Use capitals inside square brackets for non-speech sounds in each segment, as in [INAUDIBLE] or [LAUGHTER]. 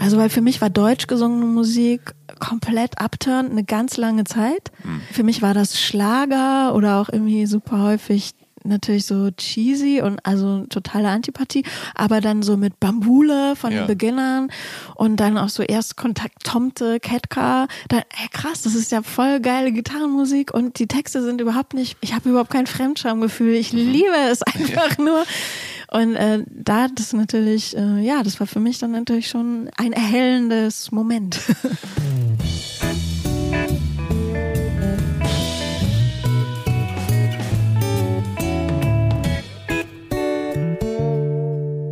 Also, weil für mich war deutsch gesungene Musik komplett upturn eine ganz lange Zeit. Für mich war das Schlager oder auch irgendwie super häufig natürlich so cheesy und also totale Antipathie, aber dann so mit Bambule von Ja. den Beginnern und dann auch so erst Kontakt Tomte, Ketka, dann ey, krass, das ist ja voll geile Gitarrenmusik und die Texte sind überhaupt nicht, ich habe überhaupt kein Fremdschamgefühl, ich liebe es [LAUGHS] einfach nur und äh, da das natürlich, äh, ja, das war für mich dann natürlich schon ein erhellendes Moment. [LAUGHS]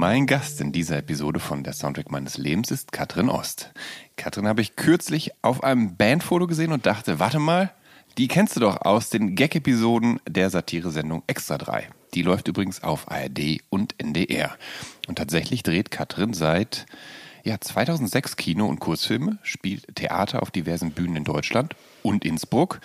Mein Gast in dieser Episode von der Soundtrack meines Lebens ist Katrin Ost. Katrin habe ich kürzlich auf einem Bandfoto gesehen und dachte, warte mal, die kennst du doch aus den Gag-Episoden der Satiresendung Extra 3. Die läuft übrigens auf ARD und NDR. Und tatsächlich dreht Katrin seit ja, 2006 Kino- und Kurzfilme, spielt Theater auf diversen Bühnen in Deutschland und Innsbruck.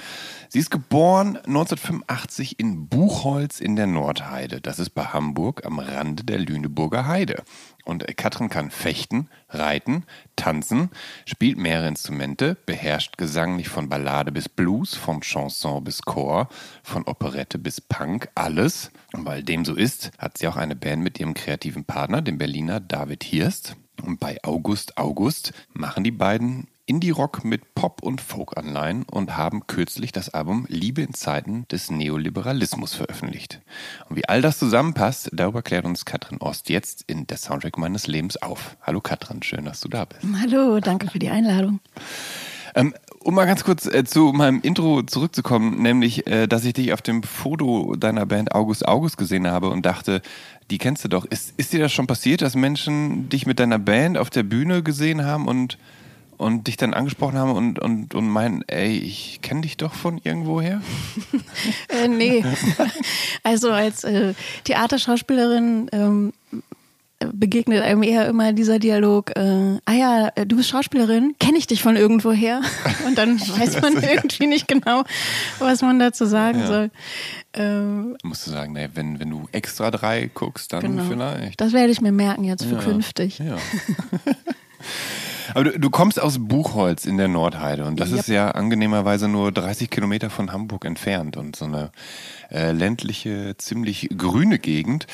Sie ist geboren 1985 in Buchholz in der Nordheide. Das ist bei Hamburg am Rande der Lüneburger Heide. Und Katrin kann fechten, reiten, tanzen, spielt mehrere Instrumente, beherrscht gesanglich von Ballade bis Blues, von Chanson bis Chor, von Operette bis Punk, alles. Und weil dem so ist, hat sie auch eine Band mit ihrem kreativen Partner, dem Berliner David Hirst. Und bei August August machen die beiden Indie-Rock mit Pop- und Folk-Anleihen und haben kürzlich das Album Liebe in Zeiten des Neoliberalismus veröffentlicht. Und wie all das zusammenpasst, darüber klärt uns Katrin Ost jetzt in der Soundtrack meines Lebens auf. Hallo Katrin, schön, dass du da bist. Hallo, danke für die Einladung. Ähm, um mal ganz kurz äh, zu meinem Intro zurückzukommen, nämlich, äh, dass ich dich auf dem Foto deiner Band August August gesehen habe und dachte, die kennst du doch. Ist, ist dir das schon passiert, dass Menschen dich mit deiner Band auf der Bühne gesehen haben und, und dich dann angesprochen haben und, und, und meinen, ey, ich kenne dich doch von irgendwoher? [LAUGHS] Äh, nee. [LAUGHS] Also als äh, Theaterschauspielerin ähm, begegnet einem eher immer dieser Dialog, äh, ah ja, äh, du bist Schauspielerin, kenne ich dich von irgendwoher? [LAUGHS] Und dann weiß man irgendwie nicht genau, was man dazu sagen Ja. soll. Ähm, Musst du sagen, nee, wenn, wenn du extra drei guckst, dann genau. vielleicht. Das werde ich mir merken jetzt für Ja. künftig. Ja. Aber du, du kommst aus Buchholz in der Nordheide und das Yep. ist ja angenehmerweise nur 30 Kilometer von Hamburg entfernt und so eine äh, ländliche, ziemlich grüne Gegend.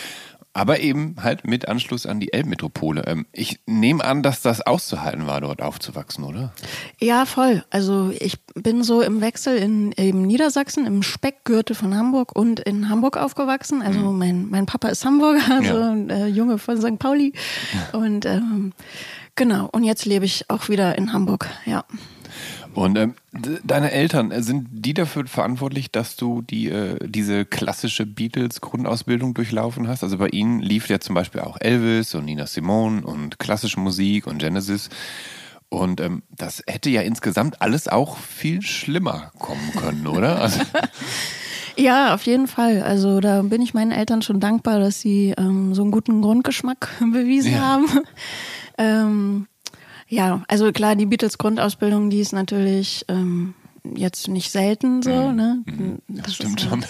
Aber eben halt mit Anschluss an die Elbmetropole. Ähm, ich nehme an, dass das auszuhalten war, dort aufzuwachsen, oder? Ja, voll. Also ich bin so im Wechsel in eben Niedersachsen, im Speckgürtel von Hamburg und in Hamburg aufgewachsen. Also mein, mein Papa ist Hamburger, also [LAUGHS] Ja. ein äh, Junge von St. Pauli. Und ähm, genau, und jetzt lebe ich auch wieder in Hamburg, ja. Und ähm, deine Eltern, äh, sind die dafür verantwortlich, dass du die, äh, diese klassische Beatles-Grundausbildung durchlaufen hast? Also bei ihnen lief ja zum Beispiel auch Elvis und Nina Simone und klassische Musik und Genesis. Und ähm, das hätte ja insgesamt alles auch viel schlimmer kommen können, oder? [LAUGHS] Also, Ja, auf jeden Fall. Also da bin ich meinen Eltern schon dankbar, dass sie ähm, so einen guten Grundgeschmack [LAUGHS] bewiesen Ja. haben. Ähm, Ja, also klar, die Beatles-Grundausbildung, die ist natürlich ähm, jetzt nicht selten so, ne? Das, stimmt ist, schon.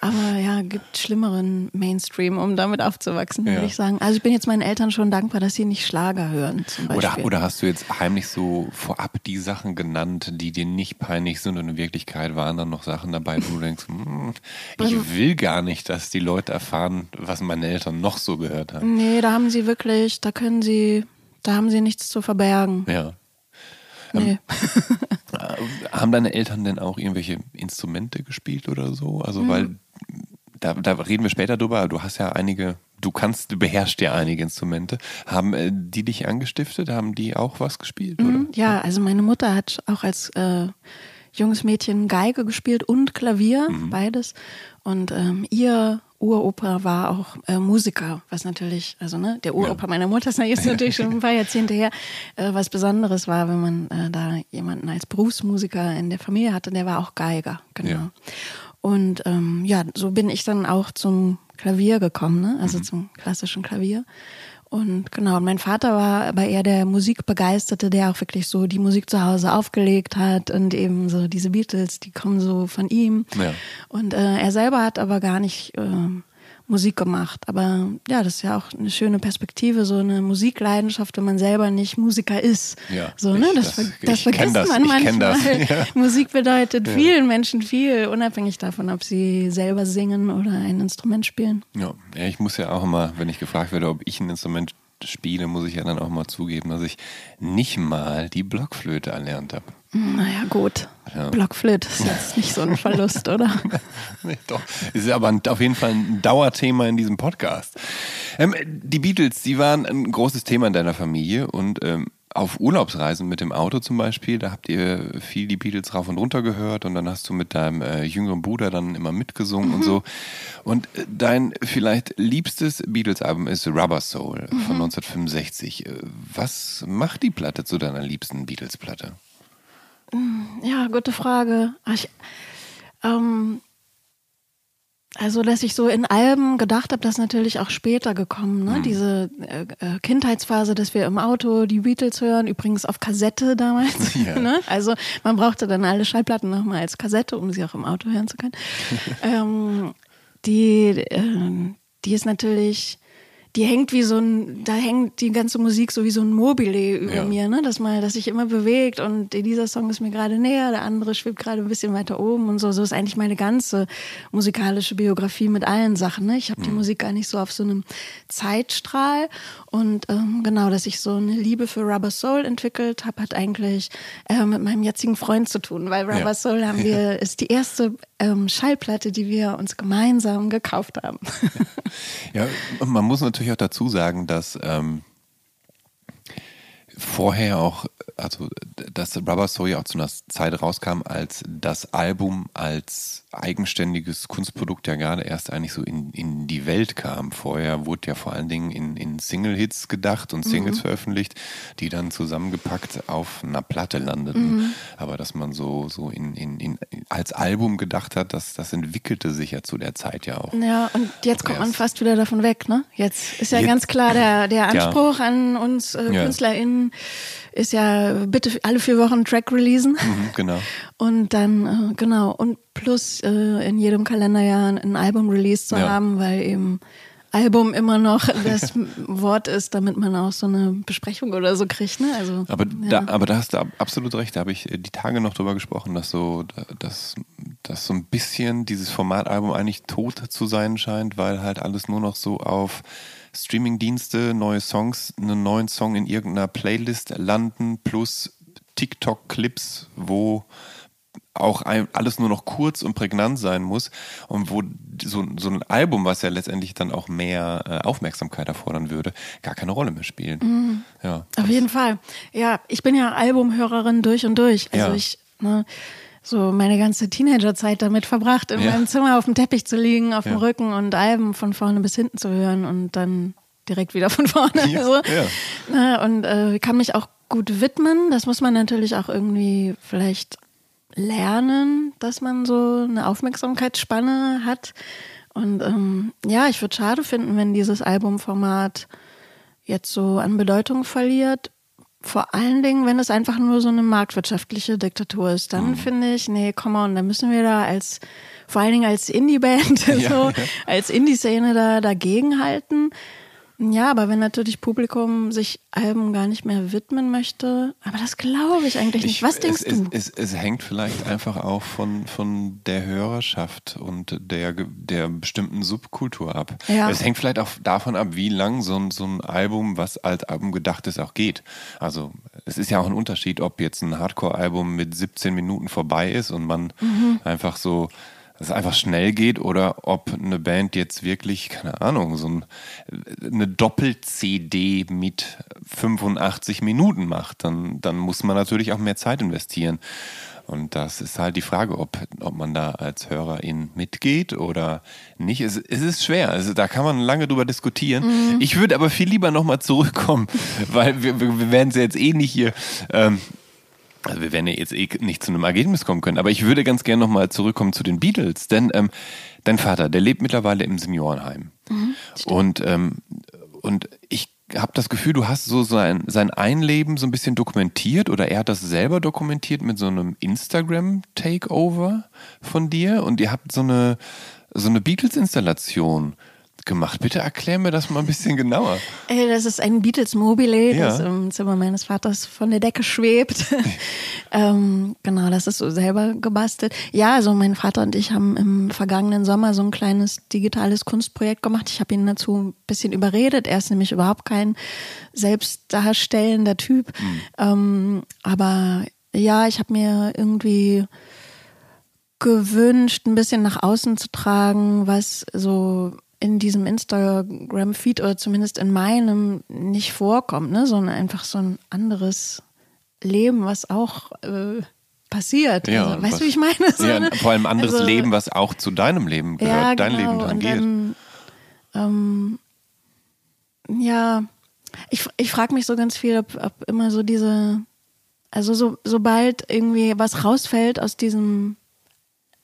Aber ja, gibt schlimmeren Mainstream, um damit aufzuwachsen, Ja. würde ich sagen. Also ich bin jetzt meinen Eltern schon dankbar, dass sie nicht Schlager hören, zum Beispiel. Oder, oder hast du jetzt heimlich so vorab die Sachen genannt, die dir nicht peinlich sind und in Wirklichkeit waren dann noch Sachen dabei, wo du denkst, hm, ich will gar nicht, dass die Leute erfahren, was meine Eltern noch so gehört haben. Nee, da haben sie wirklich, da können sie, da haben sie nichts zu verbergen. Ja. Nee. Äh, Haben deine Eltern denn auch irgendwelche Instrumente gespielt oder so? Also, Mhm. weil da, da reden wir später drüber, du hast ja einige, du kannst, du beherrschst ja einige Instrumente. Haben äh, die dich angestiftet? Haben die auch was gespielt? Mhm, Ja, also meine Mutter hat auch als äh, junges Mädchen Geige gespielt und Klavier, Mhm. beides. Und ähm, ihr Uropa war auch äh, Musiker, was natürlich, also ne, der Uropa meiner Mutter ist natürlich schon [LAUGHS] ein paar Jahrzehnte her, äh, was Besonderes war, wenn man äh, da jemanden als Berufsmusiker in der Familie hatte, der war auch Geiger, genau. Ja. Und ähm, ja, so bin ich dann auch zum Klavier gekommen, ne? also zum klassischen Klavier. Und genau, und mein Vater war aber eher der Musikbegeisterte, der auch wirklich so die Musik zu Hause aufgelegt hat und eben so diese Beatles, die kommen so von ihm. Ja. Und äh, er selber hat aber gar nicht äh, Musik gemacht. Aber ja, das ist ja auch eine schöne Perspektive, so eine Musikleidenschaft, wenn man selber nicht Musiker ist. Ja, so, ne? ich- Das, das- das vergisst das, man manchmal. das, ja. [LAUGHS] Musik bedeutet vielen Menschen viel, unabhängig davon, ob sie selber singen oder ein Instrument spielen. Ja. ja, ich muss ja auch immer, wenn ich gefragt werde, ob ich ein Instrument spiele, muss ich ja dann auch mal zugeben, dass ich nicht mal die Blockflöte erlernt habe. Naja, gut. Ja. Blockflöte ist jetzt nicht so ein [LAUGHS] Verlust, oder? [LAUGHS] Nee, doch. Ist aber ein, auf jeden Fall ein Dauerthema in diesem Podcast. Ähm, die Beatles, die waren ein großes Thema in deiner Familie und ähm, auf Urlaubsreisen mit dem Auto zum Beispiel, da habt ihr viel die Beatles rauf und runter gehört und dann hast du mit deinem äh, jüngeren Bruder dann immer mitgesungen und so. Und äh, dein vielleicht liebstes Beatles-Album ist Rubber Soul von 1965. Äh, Was macht die Platte zu deiner liebsten Beatles-Platte? Ja, gute Frage. Ich, ähm, also, dass ich so in Alben gedacht habe, das ist natürlich auch später gekommen, ne? Diese äh, äh, Kindheitsphase, dass wir im Auto die Beatles hören, übrigens auf Kassette damals. [LAUGHS] Ja. ne? Also man brauchte dann alle Schallplatten nochmal als Kassette, um sie auch im Auto hören zu können. [LAUGHS] ähm, die, äh, die ist natürlich, die hängt wie so ein, da hängt die ganze Musik so wie so ein Mobile über Ja. mir, ne? Dass mal, dass sich immer bewegt und dieser Song ist mir gerade näher, der andere schwebt gerade ein bisschen weiter oben und so. So ist eigentlich meine ganze musikalische Biografie mit allen Sachen. Ne? Ich habe die Musik gar nicht so auf so einem Zeitstrahl und ähm, genau, dass ich so eine Liebe für Rubber Soul entwickelt habe, hat eigentlich äh, mit meinem jetzigen Freund zu tun, weil Rubber Ja. Soul haben wir [LAUGHS] ist die erste ähm, Schallplatte, die wir uns gemeinsam gekauft haben. Ja, man muss natürlich auch dazu sagen, dass ähm, vorher auch, also dass Rubber Soul ja auch zu einer Zeit rauskam, als das Album als eigenständiges Kunstprodukt ja gerade erst eigentlich so in, in die Welt kam. Vorher wurde ja vor allen Dingen in, in Single-Hits gedacht und Singles veröffentlicht, die dann zusammengepackt auf einer Platte landeten. Aber dass man so, so in, in, in, als Album gedacht hat, das, das entwickelte sich ja zu der Zeit ja auch. Ja, und jetzt kommt man fast wieder davon weg, ne? Jetzt ist ja Jetzt- ganz klar der, der Ja. Anspruch an uns äh, Ja. KünstlerInnen ist ja bitte alle vier Wochen einen Track releasen. Mhm, genau. Und dann, äh, genau, und plus äh, in jedem Kalenderjahr ein Album-Release zu Ja. haben, weil eben Album immer noch [LAUGHS] das Wort ist, damit man auch so eine Besprechung oder so kriegt, ne? Also, Aber, ja. da, aber da hast du ab- absolut recht. Da habe ich äh, die Tage noch drüber gesprochen, dass so, dass, dass so ein bisschen dieses Formatalbum eigentlich tot zu sein scheint, weil halt alles nur noch so auf Streamingdienste, neue Songs, einen neuen Song in irgendeiner Playlist landen, plus TikTok-Clips, wo auch alles nur noch kurz und prägnant sein muss und wo so, so ein Album, was ja letztendlich dann auch mehr äh, Aufmerksamkeit erfordern würde, gar keine Rolle mehr spielt. Ja. Auf jeden Fall. Ja, ich bin ja Albumhörerin durch und durch. Also Ja. ich, ne, so meine ganze Teenagerzeit damit verbracht, in Ja. meinem Zimmer auf dem Teppich zu liegen, auf dem Ja. Rücken und Alben von vorne bis hinten zu hören und dann direkt wieder von vorne. Ja, [LAUGHS] so. ja. Ne, und äh, kann mich auch gut widmen. Das muss man natürlich auch irgendwie vielleicht lernen, dass man so eine Aufmerksamkeitsspanne hat. Und ähm, ja, ich würde schade finden, wenn dieses Albumformat jetzt so an Bedeutung verliert, vor allen Dingen, wenn es einfach nur so eine marktwirtschaftliche Diktatur ist, dann mhm. finde ich, nee, come on, dann müssen wir da als, vor allen Dingen als Indie-Band, [LAUGHS] ja, so, ja. als Indie-Szene da dagegenhalten. Ja, aber wenn natürlich Publikum sich Alben gar nicht mehr widmen möchte, aber das glaube ich eigentlich nicht. Was denkst es, du? Es, es, es, hängt vielleicht einfach auch von, von der Hörerschaft und der, der bestimmten Subkultur ab. Ja. Es hängt vielleicht auch davon ab, wie lang so ein, so ein Album, was als Album gedacht ist, auch geht. Also es ist ja auch ein Unterschied, ob jetzt ein Hardcore-Album mit 17 Minuten vorbei ist und man mhm. einfach so es einfach schnell geht oder ob eine Band jetzt wirklich, keine Ahnung, so ein, eine Doppel-CD mit 85 Minuten macht, dann, dann muss man natürlich auch mehr Zeit investieren. Und das ist halt die Frage, ob, ob man da als Hörerin mitgeht oder nicht. Es, es ist schwer. Also da kann man lange drüber diskutieren. Mhm. Ich würde aber viel lieber nochmal zurückkommen, [LAUGHS] weil wir, wir werden es jetzt eh nicht hier ähm, also wir werden ja jetzt eh nicht zu einem Ergebnis kommen können, aber ich würde ganz gerne nochmal zurückkommen zu den Beatles, denn ähm, dein Vater, der lebt mittlerweile im Seniorenheim. Mhm, und, ähm, und ich habe das Gefühl, du hast so sein, sein Einleben so ein bisschen dokumentiert oder er hat das selber dokumentiert mit so einem Instagram-Takeover von dir und ihr habt so eine, so eine Beatles-Installation gemacht? Bitte erklär mir das mal ein bisschen genauer. Äh, das ist ein Beatles Mobile, ja. das im Zimmer meines Vaters von der Decke schwebt. [LAUGHS] ähm, genau, das ist so selber gebastelt. Ja, also mein Vater und ich haben im vergangenen Sommer so ein kleines digitales Kunstprojekt gemacht. Ich habe ihn dazu ein bisschen überredet. Er ist nämlich überhaupt kein selbstdarstellender Typ. Mhm. Ähm, aber ja, ich habe mir irgendwie gewünscht, ein bisschen nach außen zu tragen, was so in diesem Instagram-Feed oder zumindest in meinem nicht vorkommt, ne? sondern einfach so ein anderes Leben, was auch äh, passiert. Ja, also, weißt du, wie ich meine? So, ja, vor allem ein anderes also, Leben, was auch zu deinem Leben gehört, ja, dein genau. Leben dran geht. Dann, ähm, ja, ich, ich frage mich so ganz viel, ob, ob immer so diese, also so, sobald irgendwie was rausfällt aus diesem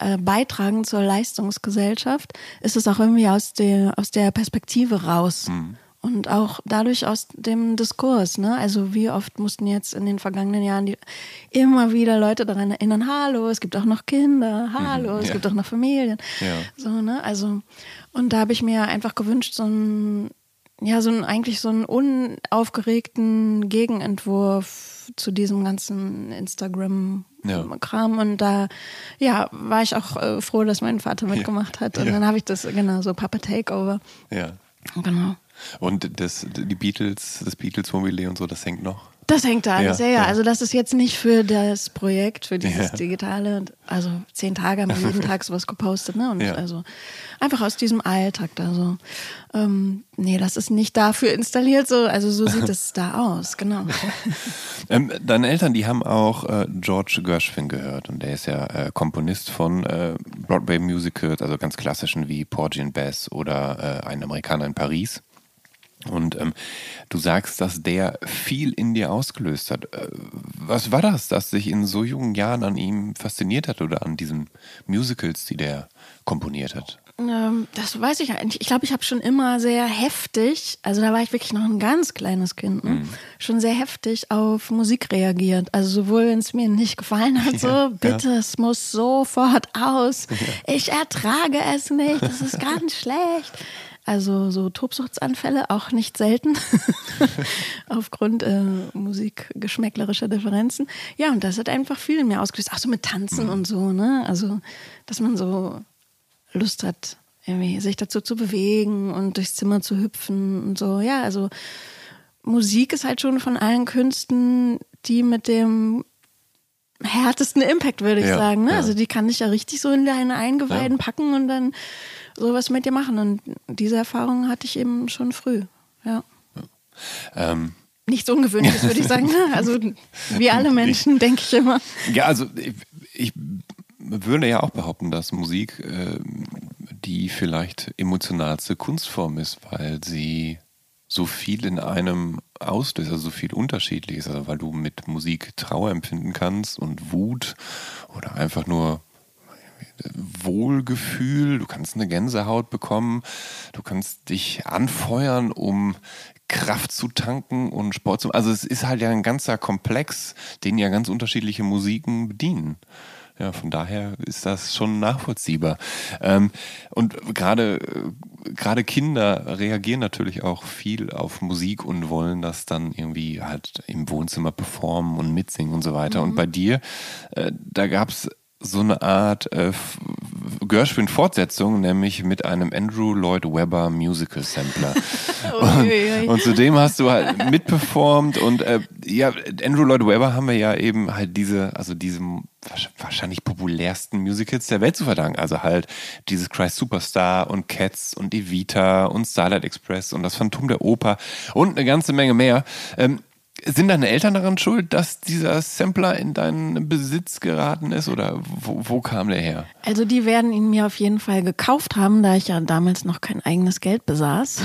äh, beitragen zur Leistungsgesellschaft, ist es auch irgendwie aus der, aus der Perspektive raus. Mhm. Und auch dadurch aus dem Diskurs, ne? Also wie oft mussten jetzt in den vergangenen Jahren die, immer wieder Leute daran erinnern, hallo, es gibt auch noch Kinder, hallo, mhm, es gibt auch noch Familien. Ja. So, ne? Also, und da habe ich mir einfach gewünscht, so ein, ja, so ein, eigentlich so einen unaufgeregten Gegenentwurf zu diesem ganzen Instagram ja. Kram. Und da ja, war ich auch äh, froh, dass mein Vater mitgemacht hat. Und ja. dann habe ich das, genau, so Papa Takeover. Ja. Genau. Und das, die Beatles, das Beatles-Mobile und so, das hängt noch? Das hängt da alles, ja, ja, ja. Also das ist jetzt nicht für das Projekt, für dieses ja. Digitale. Also zehn Tage haben wir jeden [LAUGHS] Tag sowas gepostet, ne? Und ja. also einfach aus diesem Alltag da so. Ähm, nee, das ist nicht dafür installiert, so, also so sieht [LAUGHS] es da aus, genau. [LAUGHS] ähm, deine Eltern, die haben auch äh, George Gershwin gehört und der ist ja äh, Komponist von äh, Broadway-Musicals, also ganz klassischen wie Porgy and Bess oder äh, Ein Amerikaner in Paris. Und ähm, du sagst, dass der viel in dir ausgelöst hat. Äh, was war das, das sich in so jungen Jahren an ihm fasziniert hat oder an diesen Musicals, die der komponiert hat? Ähm, das weiß ich eigentlich. Ich glaube, ich habe schon immer sehr heftig, also da war ich wirklich noch ein ganz kleines Kind, ne? mhm. schon sehr heftig auf Musik reagiert. Also sowohl, wenn es mir nicht gefallen hat, [LAUGHS] ja, so, bitte, ja. es muss sofort aus. Ja. [LAUGHS] Ich ertrage es nicht, das ist ganz schlecht. Also so Tobsuchtsanfälle auch nicht selten [LAUGHS] aufgrund äh, musikgeschmäcklerischer Differenzen. Ja, und das hat einfach viel mir ausgelöst. Auch so mit Tanzen mhm. und so, ne? Also, dass man so Lust hat, irgendwie sich dazu zu bewegen und durchs Zimmer zu hüpfen und so. Ja, also Musik ist halt schon von allen Künsten die mit dem härtesten Impact, würde ich ja, sagen. Ne? Ja. Also die kann dich ja richtig so in deine Eingeweiden ja. packen und dann sowas mit dir machen. Und diese Erfahrung hatte ich eben schon früh. Ja. Ähm. Nichts Ungewöhnliches, würde ich sagen. [LAUGHS] Also wie alle Menschen, denke ich immer. Ja, also ich, ich, würde ja auch behaupten, dass Musik äh, die vielleicht emotionalste Kunstform ist, weil sie so viel in einem auslöst, also so viel unterschiedliches, also weil du mit Musik Trauer empfinden kannst und Wut oder einfach nur Wohlgefühl, du kannst eine Gänsehaut bekommen, du kannst dich anfeuern, um Kraft zu tanken und Sport zu. Also es ist halt ja ein ganzer Komplex, den ja ganz unterschiedliche Musiken bedienen. Ja, von daher ist das schon nachvollziehbar. Ähm, und gerade gerade Kinder reagieren natürlich auch viel auf Musik und wollen das dann irgendwie halt im Wohnzimmer performen und mitsingen und so weiter. Mhm. Und bei dir, äh, da gab's so eine Art äh, Gershwin-Fortsetzung, nämlich mit einem Andrew Lloyd Webber Musical Sampler. [LAUGHS] und, und zudem hast du halt mitperformt und äh, ja, Andrew Lloyd Webber haben wir ja eben halt diese, also diese wahrscheinlich populärsten Musicals der Welt zu verdanken. Also halt dieses Christ Superstar und Cats und Evita und Starlight Express und das Phantom der Oper und eine ganze Menge mehr. Ähm, sind deine Eltern daran schuld, dass dieser Sampler in deinen Besitz geraten ist oder wo, wo, kam der her? Also die werden ihn mir auf jeden Fall gekauft haben, da ich ja damals noch kein eigenes Geld besaß.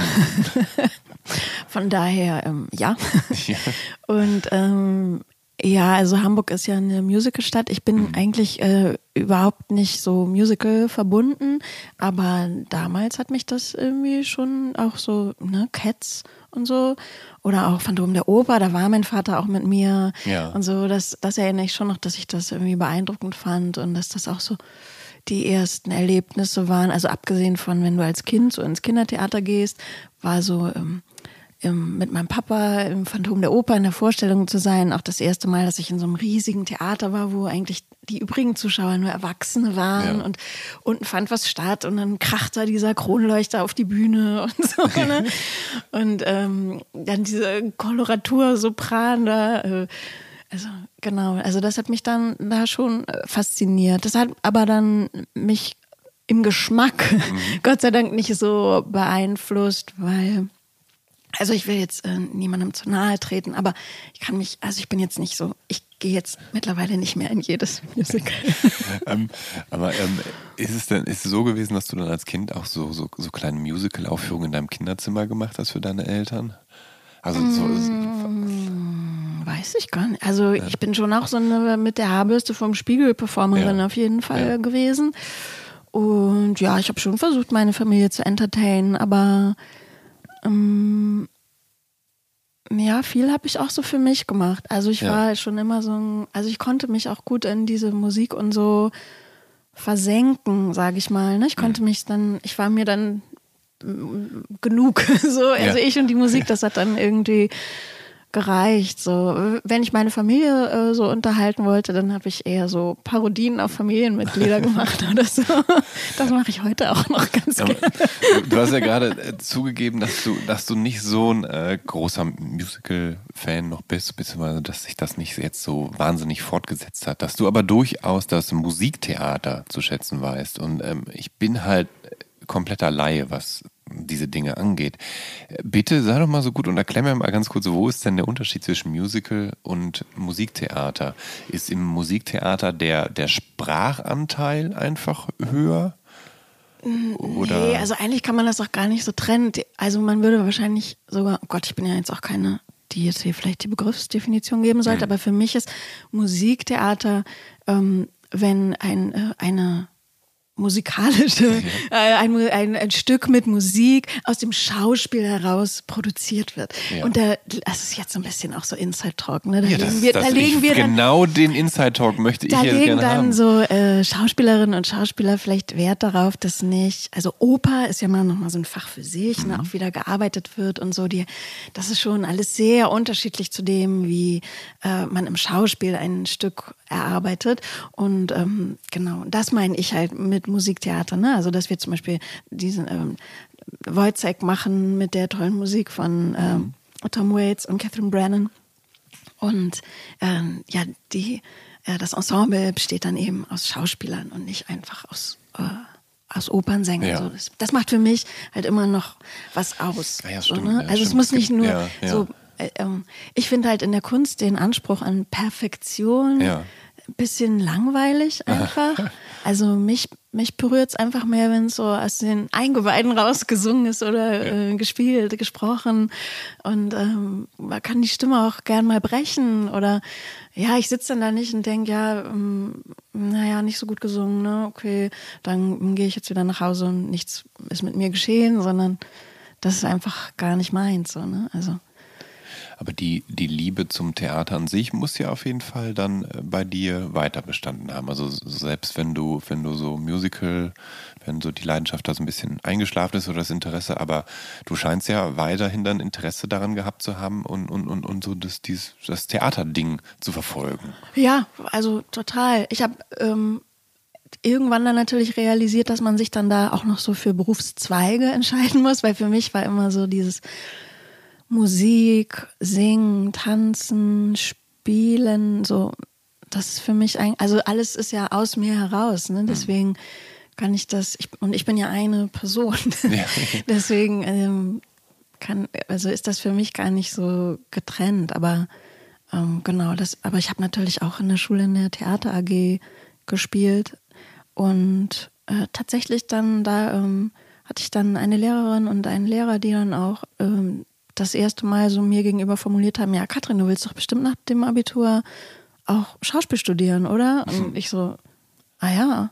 [LAUGHS] Von daher, ähm, ja. [LAUGHS] ja. Und ähm, ja, also Hamburg ist ja eine Musicalstadt. Ich bin mhm. eigentlich äh, überhaupt nicht so Musical verbunden, aber damals hat mich das irgendwie schon auch so, ne, Cats und so. Oder auch Phantom der Oper, da war mein Vater auch mit mir ja. und so. Das, das erinnere ich schon noch, dass ich das irgendwie beeindruckend fand und dass das auch so die ersten Erlebnisse waren. Also abgesehen von, wenn du als Kind so ins Kindertheater gehst, war so ähm, im, mit meinem Papa im Phantom der Oper in der Vorstellung zu sein. Auch das erste Mal, dass ich in so einem riesigen Theater war, wo eigentlich die übrigen Zuschauer nur Erwachsene waren ja. und unten fand was statt und dann kracht da dieser Kronleuchter auf die Bühne [LAUGHS] und so. Ne? und ähm, dann diese Koloratur-Sopran da. Äh, also genau, also das hat mich dann da schon äh, fasziniert. Das hat aber dann mich im Geschmack mhm. [LAUGHS] Gott sei Dank nicht so beeinflusst, weil also ich will jetzt äh, niemandem zu nahe treten, aber ich kann mich, also ich bin jetzt nicht so, ich gehe jetzt mittlerweile nicht mehr in jedes [LAUGHS] Musical. [LAUGHS] ähm, aber ähm, ist es denn, ist es so gewesen, dass du dann als Kind auch so, so, so kleine Musical-Aufführungen in deinem Kinderzimmer gemacht hast für deine Eltern? Also so, mm, weiß ich gar nicht. Also ja. ich bin schon auch so eine mit der Haarbürste vom Spiegel-Performerin ja. auf jeden Fall ja. gewesen. Und ja, ich habe schon versucht, meine Familie zu entertainen, aber ähm, ja, viel habe ich auch so für mich gemacht. Also ich ja. war schon immer so ein, also ich konnte mich auch gut in diese Musik und so versenken, sage ich mal. Ne? Ich konnte mhm. mich dann, ich war mir dann mm, genug. [LAUGHS] so, also ja. ich und die Musik, das hat dann irgendwie gereicht. So, wenn ich meine Familie äh, so unterhalten wollte, dann habe ich eher so Parodien auf Familienmitglieder [LAUGHS] gemacht oder so. Das mache ich heute auch noch ganz ja, gerne. Du hast ja gerade äh, zugegeben, dass du, dass du nicht so ein äh, großer Musical-Fan noch bist, beziehungsweise dass sich das nicht jetzt so wahnsinnig fortgesetzt hat, dass du aber durchaus das Musiktheater zu schätzen weißt. Und ähm, ich bin halt kompletter Laie, was diese Dinge angeht. Bitte sei doch mal so gut und erklär mir mal ganz kurz, wo ist denn der Unterschied zwischen Musical und Musiktheater? Ist im Musiktheater der, der Sprachanteil einfach höher? Oder? Nee, also eigentlich kann man das auch gar nicht so trennen. Also man würde wahrscheinlich sogar, oh Gott, ich bin ja jetzt auch keine, die jetzt hier vielleicht die Begriffsdefinition geben sollte, mhm. aber für mich ist Musiktheater, ähm, wenn ein, äh, eine musikalische, [LAUGHS] äh, ein, ein, ein Stück mit Musik aus dem Schauspiel heraus produziert wird. Ja. Und da, das ist jetzt so ein bisschen auch so Inside Talk. Ne? Da ja, legen wir, das, da legen wir dann, genau den Inside Talk möchte ich jetzt gerne haben. Da legen dann so äh, Schauspielerinnen und Schauspieler vielleicht Wert darauf, dass nicht, also Oper ist ja mal nochmal so ein Fach für sich, ne, mhm. ne, auch wieder gearbeitet wird und so. Die, das ist schon alles sehr unterschiedlich zu dem, wie äh, man im Schauspiel ein Stück erarbeitet. Und ähm, genau, das meine ich halt mit Musiktheater. Ne? Also, dass wir zum Beispiel diesen ähm, Wojciech machen mit der tollen Musik von ähm, Tom Waits und Catherine Brennan. Und ähm, ja, die, äh, das Ensemble besteht dann eben aus Schauspielern und nicht einfach aus, äh, aus Opernsängern. Ja. So, das, das, macht für mich halt immer noch was aus. Ja, ja, stimmt, so, ne? Also stimmt. es muss nicht nur so ich finde halt in der Kunst den Anspruch an Perfektion ja. ein bisschen langweilig einfach. [LAUGHS] also mich, mich berührt es einfach mehr, wenn es so aus den Eingeweiden rausgesungen ist oder ja. äh, gespielt, gesprochen. Und ähm, man kann die Stimme auch gern mal brechen. Oder ja, ich sitze dann da nicht und denke, ja, ähm, naja, nicht so gut gesungen, ne? Okay, dann gehe ich jetzt wieder nach Hause und nichts ist mit mir geschehen, sondern das ist einfach gar nicht meins. So, ne? Also. Aber die, die Liebe zum Theater an sich muss ja auf jeden Fall dann äh, bei dir weiter bestanden haben. Also selbst wenn du, wenn du so Musical, wenn so die Leidenschaft da so ein bisschen eingeschlafen ist oder das Interesse, aber du scheinst ja weiterhin dann Interesse daran gehabt zu haben und, und, und, und so das, dieses, das Theaterding zu verfolgen. Ja, also total. Ich habe ähm, irgendwann dann natürlich realisiert, dass man sich dann da auch noch so für Berufszweige [LAUGHS] entscheiden muss, weil für mich war immer so dieses Musik, Singen, Tanzen, Spielen, so, das ist für mich ein, also alles ist ja aus mir heraus, ne? deswegen kann ich das, ich, und ich bin ja eine Person, Ja. [LAUGHS] deswegen ähm, kann, also ist das für mich gar nicht so getrennt, aber ähm, genau, das, aber ich habe natürlich auch in der Schule in der Theater AG gespielt und äh, tatsächlich dann da ähm, hatte ich dann eine Lehrerin und einen Lehrer, die dann auch ähm, das erste Mal so mir gegenüber formuliert haben, ja, Katrin, du willst doch bestimmt nach dem Abitur auch Schauspiel studieren, oder? Und [LAUGHS] ich so, ah ja,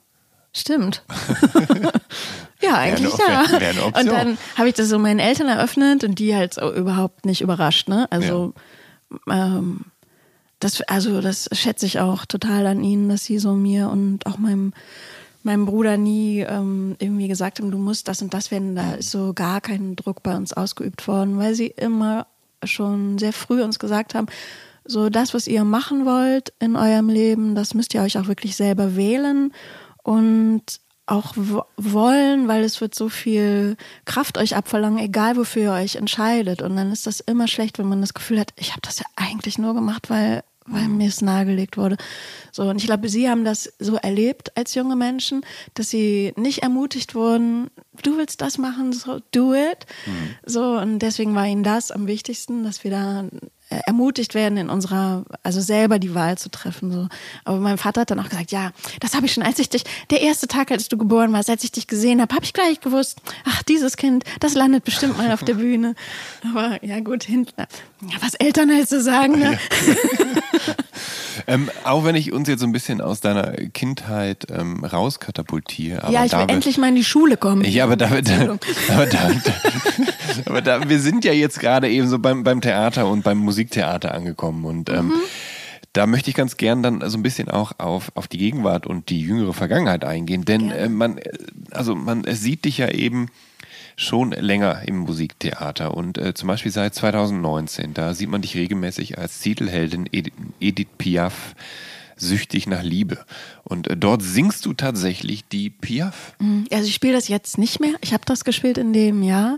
stimmt. [LAUGHS] ja, eigentlich ja. Und dann habe ich das so meinen Eltern eröffnet und die halt so überhaupt nicht überrascht, ne? Also ähm, das, also das schätze ich auch total an ihnen, dass sie so mir und auch meinem, meinem Bruder nie ähm, irgendwie gesagt haben, du musst das und das werden. Da ist so gar kein Druck bei uns ausgeübt worden, weil sie immer schon sehr früh uns gesagt haben, so das, was ihr machen wollt in eurem Leben, das müsst ihr euch auch wirklich selber wählen und auch wo- wollen, weil es wird so viel Kraft euch abverlangen, egal wofür ihr euch entscheidet. Und dann ist das immer schlecht, wenn man das Gefühl hat, ich habe das ja eigentlich nur gemacht, weil, weil mir es nahegelegt wurde. So, und ich glaube, sie haben das so erlebt als junge Menschen, dass sie nicht ermutigt wurden, du willst das machen, so do it. So, und deswegen war ihnen das am wichtigsten, dass wir da ermutigt werden, in unserer, also selber die Wahl zu treffen. So. Aber mein Vater hat dann auch gesagt, ja, das habe ich schon, als ich dich, der erste Tag, als du geboren warst, als ich dich gesehen habe, habe ich gleich gewusst, ach, dieses Kind, das landet bestimmt mal auf der Bühne. Aber ja gut, hinten, ja, was Eltern halt so sagen, ne? [LAUGHS] Ähm, auch wenn ich uns jetzt so ein bisschen aus deiner Kindheit ähm, rauskatapultiere. Aber Ja, ich will da wir- endlich mal in die Schule kommen. Ja, aber da, da, Entschuldigung. [LAUGHS] aber da, da, aber da, wir sind ja jetzt gerade eben so beim, beim Theater und beim Musiktheater angekommen und ähm, Mhm. da möchte ich ganz gern dann so ein bisschen auch auf, auf die Gegenwart und die jüngere Vergangenheit eingehen, denn äh, man, äh, also man sieht dich ja eben schon länger im Musiktheater und äh, zum Beispiel seit 2019, da sieht man dich regelmäßig als Titelheldin Edith, Piaf süchtig nach Liebe und äh, dort singst du tatsächlich die Piaf. Also ich spiele das jetzt nicht mehr. Ich habe das gespielt in dem Jahr.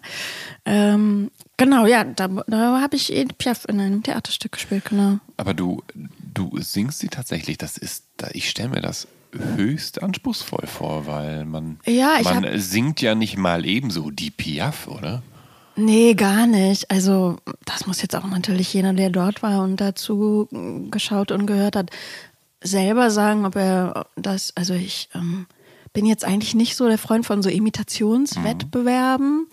Ähm, genau, ja, da, da habe ich Edith Piaf in einem Theaterstück gespielt, genau. Aber du, du singst sie tatsächlich. Das ist, ich stelle mir das höchst anspruchsvoll vor, weil man, Ja, man hab- singt ja nicht mal ebenso die Piaf, oder? Nee, gar nicht. Also das muss jetzt auch natürlich jeder, der dort war und dazu geschaut und gehört hat, selber sagen, ob er das, also ich ähm, bin jetzt eigentlich nicht so der Freund von so Imitationswettbewerben.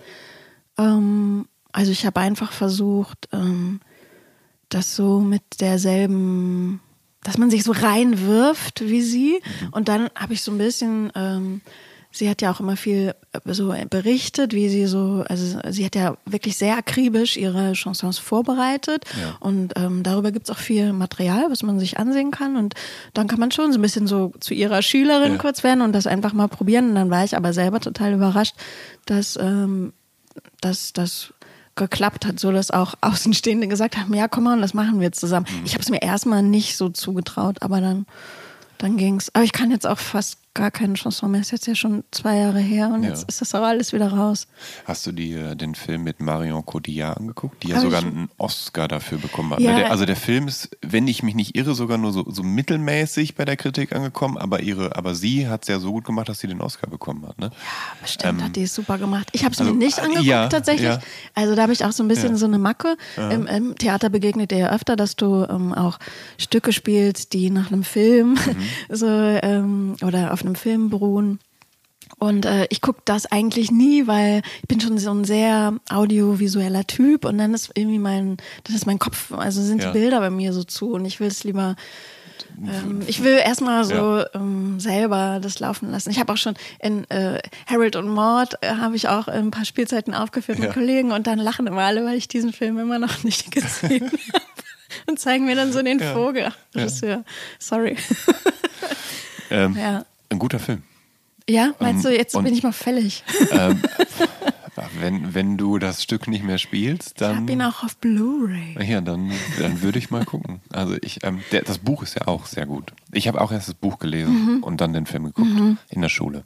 Ähm, also ich habe einfach versucht, ähm, das so mit derselben, dass man sich so reinwirft wie sie. Und dann habe ich so ein bisschen, ähm, sie hat ja auch immer viel äh, so berichtet, wie sie so, also sie hat ja wirklich sehr akribisch ihre Chansons vorbereitet. Ja. Und ähm, darüber gibt es auch viel Material, was man sich ansehen kann. Und dann kann man schon so ein bisschen so zu ihrer Schülerin Ja. kurz werden und das einfach mal probieren. Und dann war ich aber selber total überrascht, dass ähm, dass das geklappt hat, so dass auch Außenstehende gesagt haben, ja, komm mal, das machen wir jetzt zusammen. Mhm. Ich habe es mir erstmal nicht so zugetraut, aber dann, dann ging's. Aber ich kann jetzt auch fast gar keine Chanson mehr. Ist jetzt ja schon zwei Jahre her und Ja. jetzt ist das auch alles wieder raus. Hast du dir den Film mit Marion Cotillard angeguckt, die ja Hab sogar einen Oscar dafür bekommen hat? Ja. Der, also der Film ist, wenn ich mich nicht irre, sogar nur so, so mittelmäßig bei der Kritik angekommen, aber ihre, aber sie hat es ja so gut gemacht, dass sie den Oscar bekommen hat. Ne? Bestimmt hat die es super gemacht. Ich habe es also, mir nicht äh, angeguckt ja, tatsächlich. ja. Also da habe ich auch so ein bisschen Ja. so eine Macke. Im, Im Theater begegnet dir ja öfter, dass du ähm, auch Stücke spielst, die nach einem Film Mhm. [LAUGHS] so ähm, oder auf einem Film beruhen. Und äh, ich gucke das eigentlich nie, weil ich bin schon so ein sehr audiovisueller Typ und dann ist irgendwie mein, dann ist mein Kopf, also sind Ja. die Bilder bei mir so zu und ich will es lieber Ähm, ich will erstmal so ähm, selber das laufen lassen. Ich habe auch schon in äh, Harold und Maud äh, habe ich auch ein paar Spielzeiten aufgeführt mit Ja. Kollegen und dann lachen immer alle, weil ich diesen Film immer noch [LAUGHS] nicht gesehen habe. Und zeigen mir dann so den Vogel. Ach. Sorry. Ähm, [LAUGHS] Ja. Ein guter Film. Ja, meinst du, jetzt bin ich mal fällig? Ähm, [LAUGHS] wenn, wenn du das Stück nicht mehr spielst, Ich dann. habe ihn auch auf Blu-ray. Ja, dann, dann würde ich mal gucken. Also ich, ähm, der, das Buch ist ja auch sehr gut. Ich habe auch erst das Buch gelesen Mhm. und dann den Film geguckt in der Schule.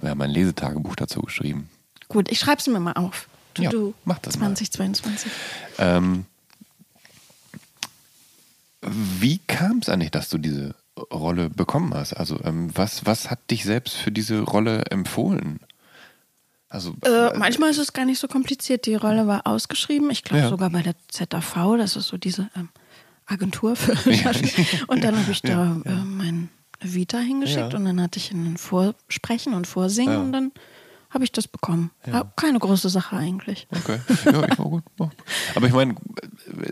Wir haben ein Lesetagebuch dazu geschrieben. Gut, ich schreibe es mir mal auf. To Ja, do mach das mal. 2022. Ähm, wie kam es eigentlich, dass du diese Rolle bekommen hast? Also ähm, was, was hat dich selbst für diese Rolle empfohlen? Also Äh, manchmal ist es gar nicht so kompliziert. Die Rolle war ausgeschrieben. Ich glaube Ja. sogar bei der ZAV, das ist so diese ähm, Agentur für [LAUGHS] Schauspiel. Und dann habe ich [LAUGHS] da äh, mein Vita hingeschickt Ja. und dann hatte ich ein Vorsprechen und Vorsingen Ja. und dann habe ich das bekommen. Ja, keine große Sache eigentlich. Okay. Ja, ich war gut. Ja. Aber ich meine,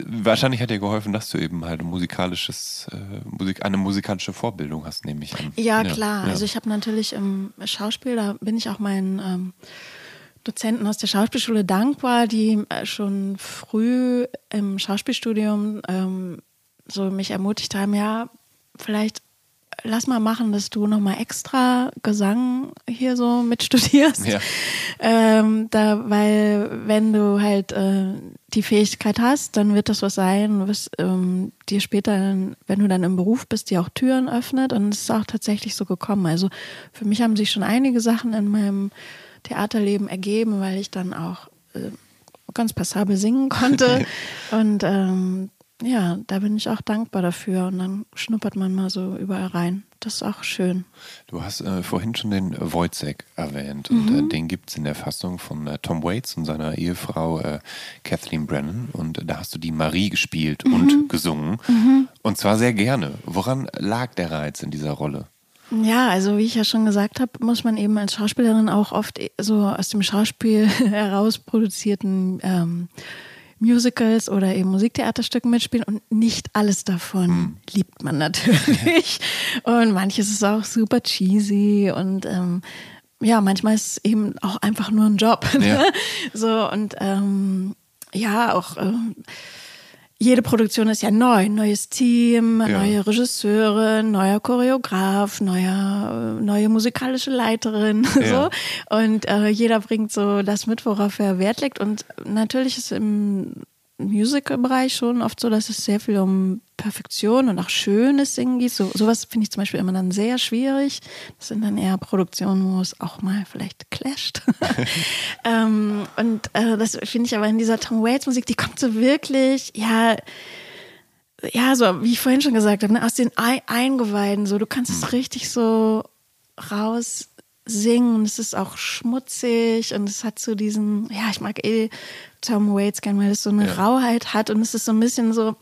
wahrscheinlich hat dir geholfen, dass du eben halt ein musikalisches, äh, Musik, eine musikalische Vorbildung hast, nehme ich an. Ja, klar. ja. Also ich habe natürlich im Schauspiel, da bin ich auch meinen ähm, Dozenten aus der Schauspielschule dankbar, die äh, schon früh im Schauspielstudium ähm, so mich ermutigt haben, ja, vielleicht lass mal machen, dass du nochmal extra Gesang hier so mitstudierst. Ja. Ähm, da, weil wenn du halt äh, die Fähigkeit hast, dann wird das was sein, was ähm, dir später, wenn du dann im Beruf bist, dir auch Türen öffnet. Und es ist auch tatsächlich so gekommen. Also für mich haben sich schon einige Sachen in meinem Theaterleben ergeben, weil ich dann auch äh, ganz passabel singen konnte. [LAUGHS] Und ähm, ja, da bin ich auch dankbar dafür. Und dann schnuppert man mal so überall rein. Das ist auch schön. Du hast äh, vorhin schon den Wojciech erwähnt und Mhm. äh, den gibt es in der Fassung von äh, Tom Waits und seiner Ehefrau äh, Kathleen Brennan und da hast du die Marie gespielt Mhm. und gesungen und zwar sehr gerne. Woran lag der Reiz in dieser Rolle? Ja, also wie ich ja schon gesagt habe, muss man eben als Schauspielerin auch oft so aus dem Schauspiel [LAUGHS] heraus produzierten ähm, Musicals oder eben Musiktheaterstücken mitspielen und nicht alles davon liebt man natürlich. und manches ist auch super cheesy und ähm, ja, manchmal ist es eben auch einfach nur ein Job. Ne? Ja. So und ähm, ja, auch ähm, jede Produktion ist ja neu. Neues Team, Ja. neue Regisseure, neuer Choreograf, neuer, neue musikalische Leiterin. [LAUGHS] Ja. So. Und äh, jeder bringt so das mit, worauf er Wert legt. Und natürlich ist im Musical-Bereich schon oft so, dass es sehr viel um Perfektion und auch schönes Singen geht. So, sowas finde ich zum Beispiel immer dann sehr schwierig. Das sind dann eher Produktionen, wo es auch mal vielleicht clasht. [LAUGHS] ähm, und äh, das finde ich aber in dieser Tom Waits Musik, die kommt so wirklich, ja, ja, so wie ich vorhin schon gesagt habe, ne, aus den Ei Eingeweiden. So, du kannst es richtig so raus singen. und Es ist auch schmutzig und es hat so diesen, ja, ich mag eh Tom Waits gern, weil es so eine Ja. Rauheit hat und es ist so ein bisschen so,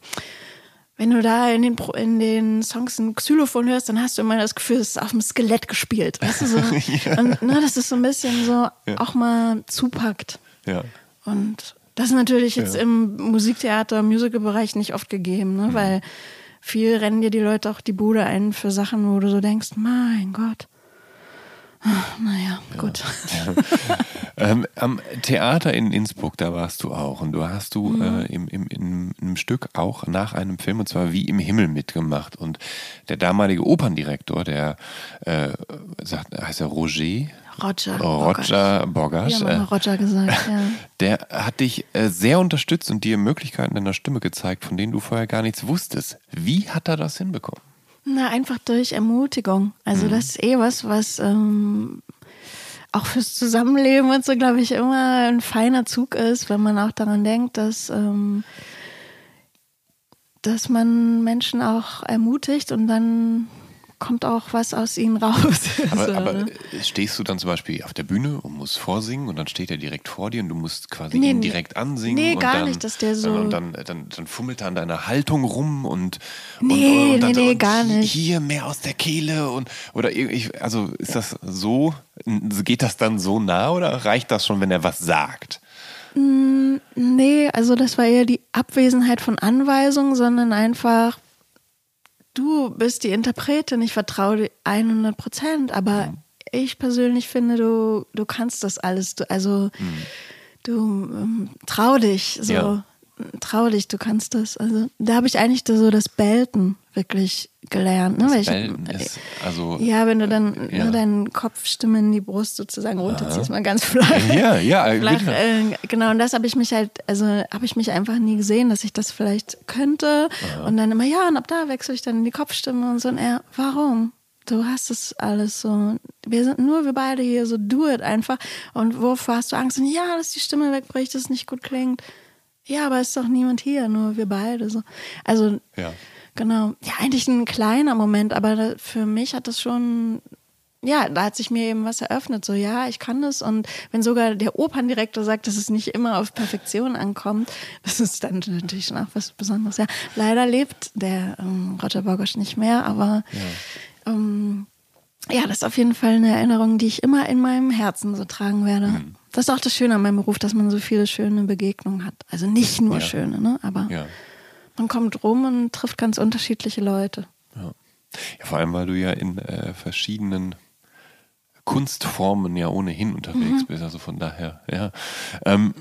wenn du da in den, in den Songs ein Xylophon hörst, dann hast du immer das Gefühl, es ist auf dem Skelett gespielt. Weißt du, so. [LAUGHS] Und ne, das ist so ein bisschen so auch mal zupackt. Ja. Und das ist natürlich jetzt Ja. im Musiktheater, Musical-Bereich nicht oft gegeben, ne? weil viel rennen dir die Leute auch die Bude ein für Sachen, wo du so denkst, mein Gott. Naja, gut. Ähm, am Theater in Innsbruck, da warst du auch. Und du hast du Mhm. äh, im, im, in einem Stück auch nach einem Film, und zwar Wie im Himmel mitgemacht. Und der damalige Operndirektor, der äh, sagt, heißt er Roger? Roger. Roger Bogasch. Ja, mal äh, Roger gesagt, ja. [LAUGHS] der hat dich äh, sehr unterstützt und dir Möglichkeiten deiner Stimme gezeigt, von denen du vorher gar nichts wusstest. Wie hat er das hinbekommen? Na, einfach durch Ermutigung. Also das ist eh was, was ähm, auch fürs Zusammenleben und so, glaube ich, immer ein feiner Zug ist, wenn man auch daran denkt, dass, ähm, dass man Menschen auch ermutigt und dann kommt auch was aus ihnen raus. [LAUGHS] Aber, So, aber ne? stehst du dann zum Beispiel auf der Bühne und musst vorsingen und dann steht er direkt vor dir und du musst quasi Nee, ihn nee. direkt ansingen? Nee, gar dann, nicht, dass der so- Und dann, dann, dann fummelt er an deiner Haltung rum und. Nee, und, und dann nee, nee, gar nicht. Hier mehr aus der Kehle und. Oder ich, also ist das so? Geht das dann so nah oder reicht das schon, wenn er was sagt? Nee, also das war eher die Abwesenheit von Anweisungen, sondern einfach du bist die Interpretin, ich vertraue dir 100 Prozent, aber Mhm. ich persönlich finde, du, du kannst das alles. Du, also, Mhm. du ähm, trau dich, so. Ja. Trau dich, du kannst das. Also, da habe ich eigentlich so das Belten wirklich gelernt. Ne? Ich- ist, also, ja, wenn du dann Ja. ne, deine Kopfstimme in die Brust sozusagen runterziehst, mal ganz flach. Ja, ja, [LAUGHS] flach äh, genau, und das habe ich mich halt, also habe ich mich einfach nie gesehen, dass ich das vielleicht könnte. Und dann immer, ja, und ab da wechsle ich dann in die Kopfstimme und so. Und er, warum? Du hast es alles so. Wir sind nur wir beide hier, so do it einfach. Und wovor hast du Angst? Und ja, dass die Stimme wegbricht, dass es nicht gut klingt. Ja, aber es ist doch niemand hier, nur wir beide. So. Also, Ja. Genau. Ja, eigentlich ein kleiner Moment, aber für mich hat das schon, ja, da hat sich mir eben was eröffnet. So, ja, ich kann das. Und wenn sogar der Operndirektor sagt, dass es nicht immer auf Perfektion ankommt, [LAUGHS] das ist dann natürlich schon auch was Besonderes. Ja, leider lebt der ähm, Roger Bogosch nicht mehr, aber ähm, ja, das ist auf jeden Fall eine Erinnerung, die ich immer in meinem Herzen so tragen werde. Mhm. Das ist auch das Schöne an meinem Beruf, dass man so viele schöne Begegnungen hat. Also nicht nur Ja. schöne, ne? aber Ja. Man kommt rum und trifft ganz unterschiedliche Leute. Ja. ja, vor allem, weil du ja in äh, verschiedenen Kunstformen ja ohnehin unterwegs bist. Also von daher, ja. Ähm,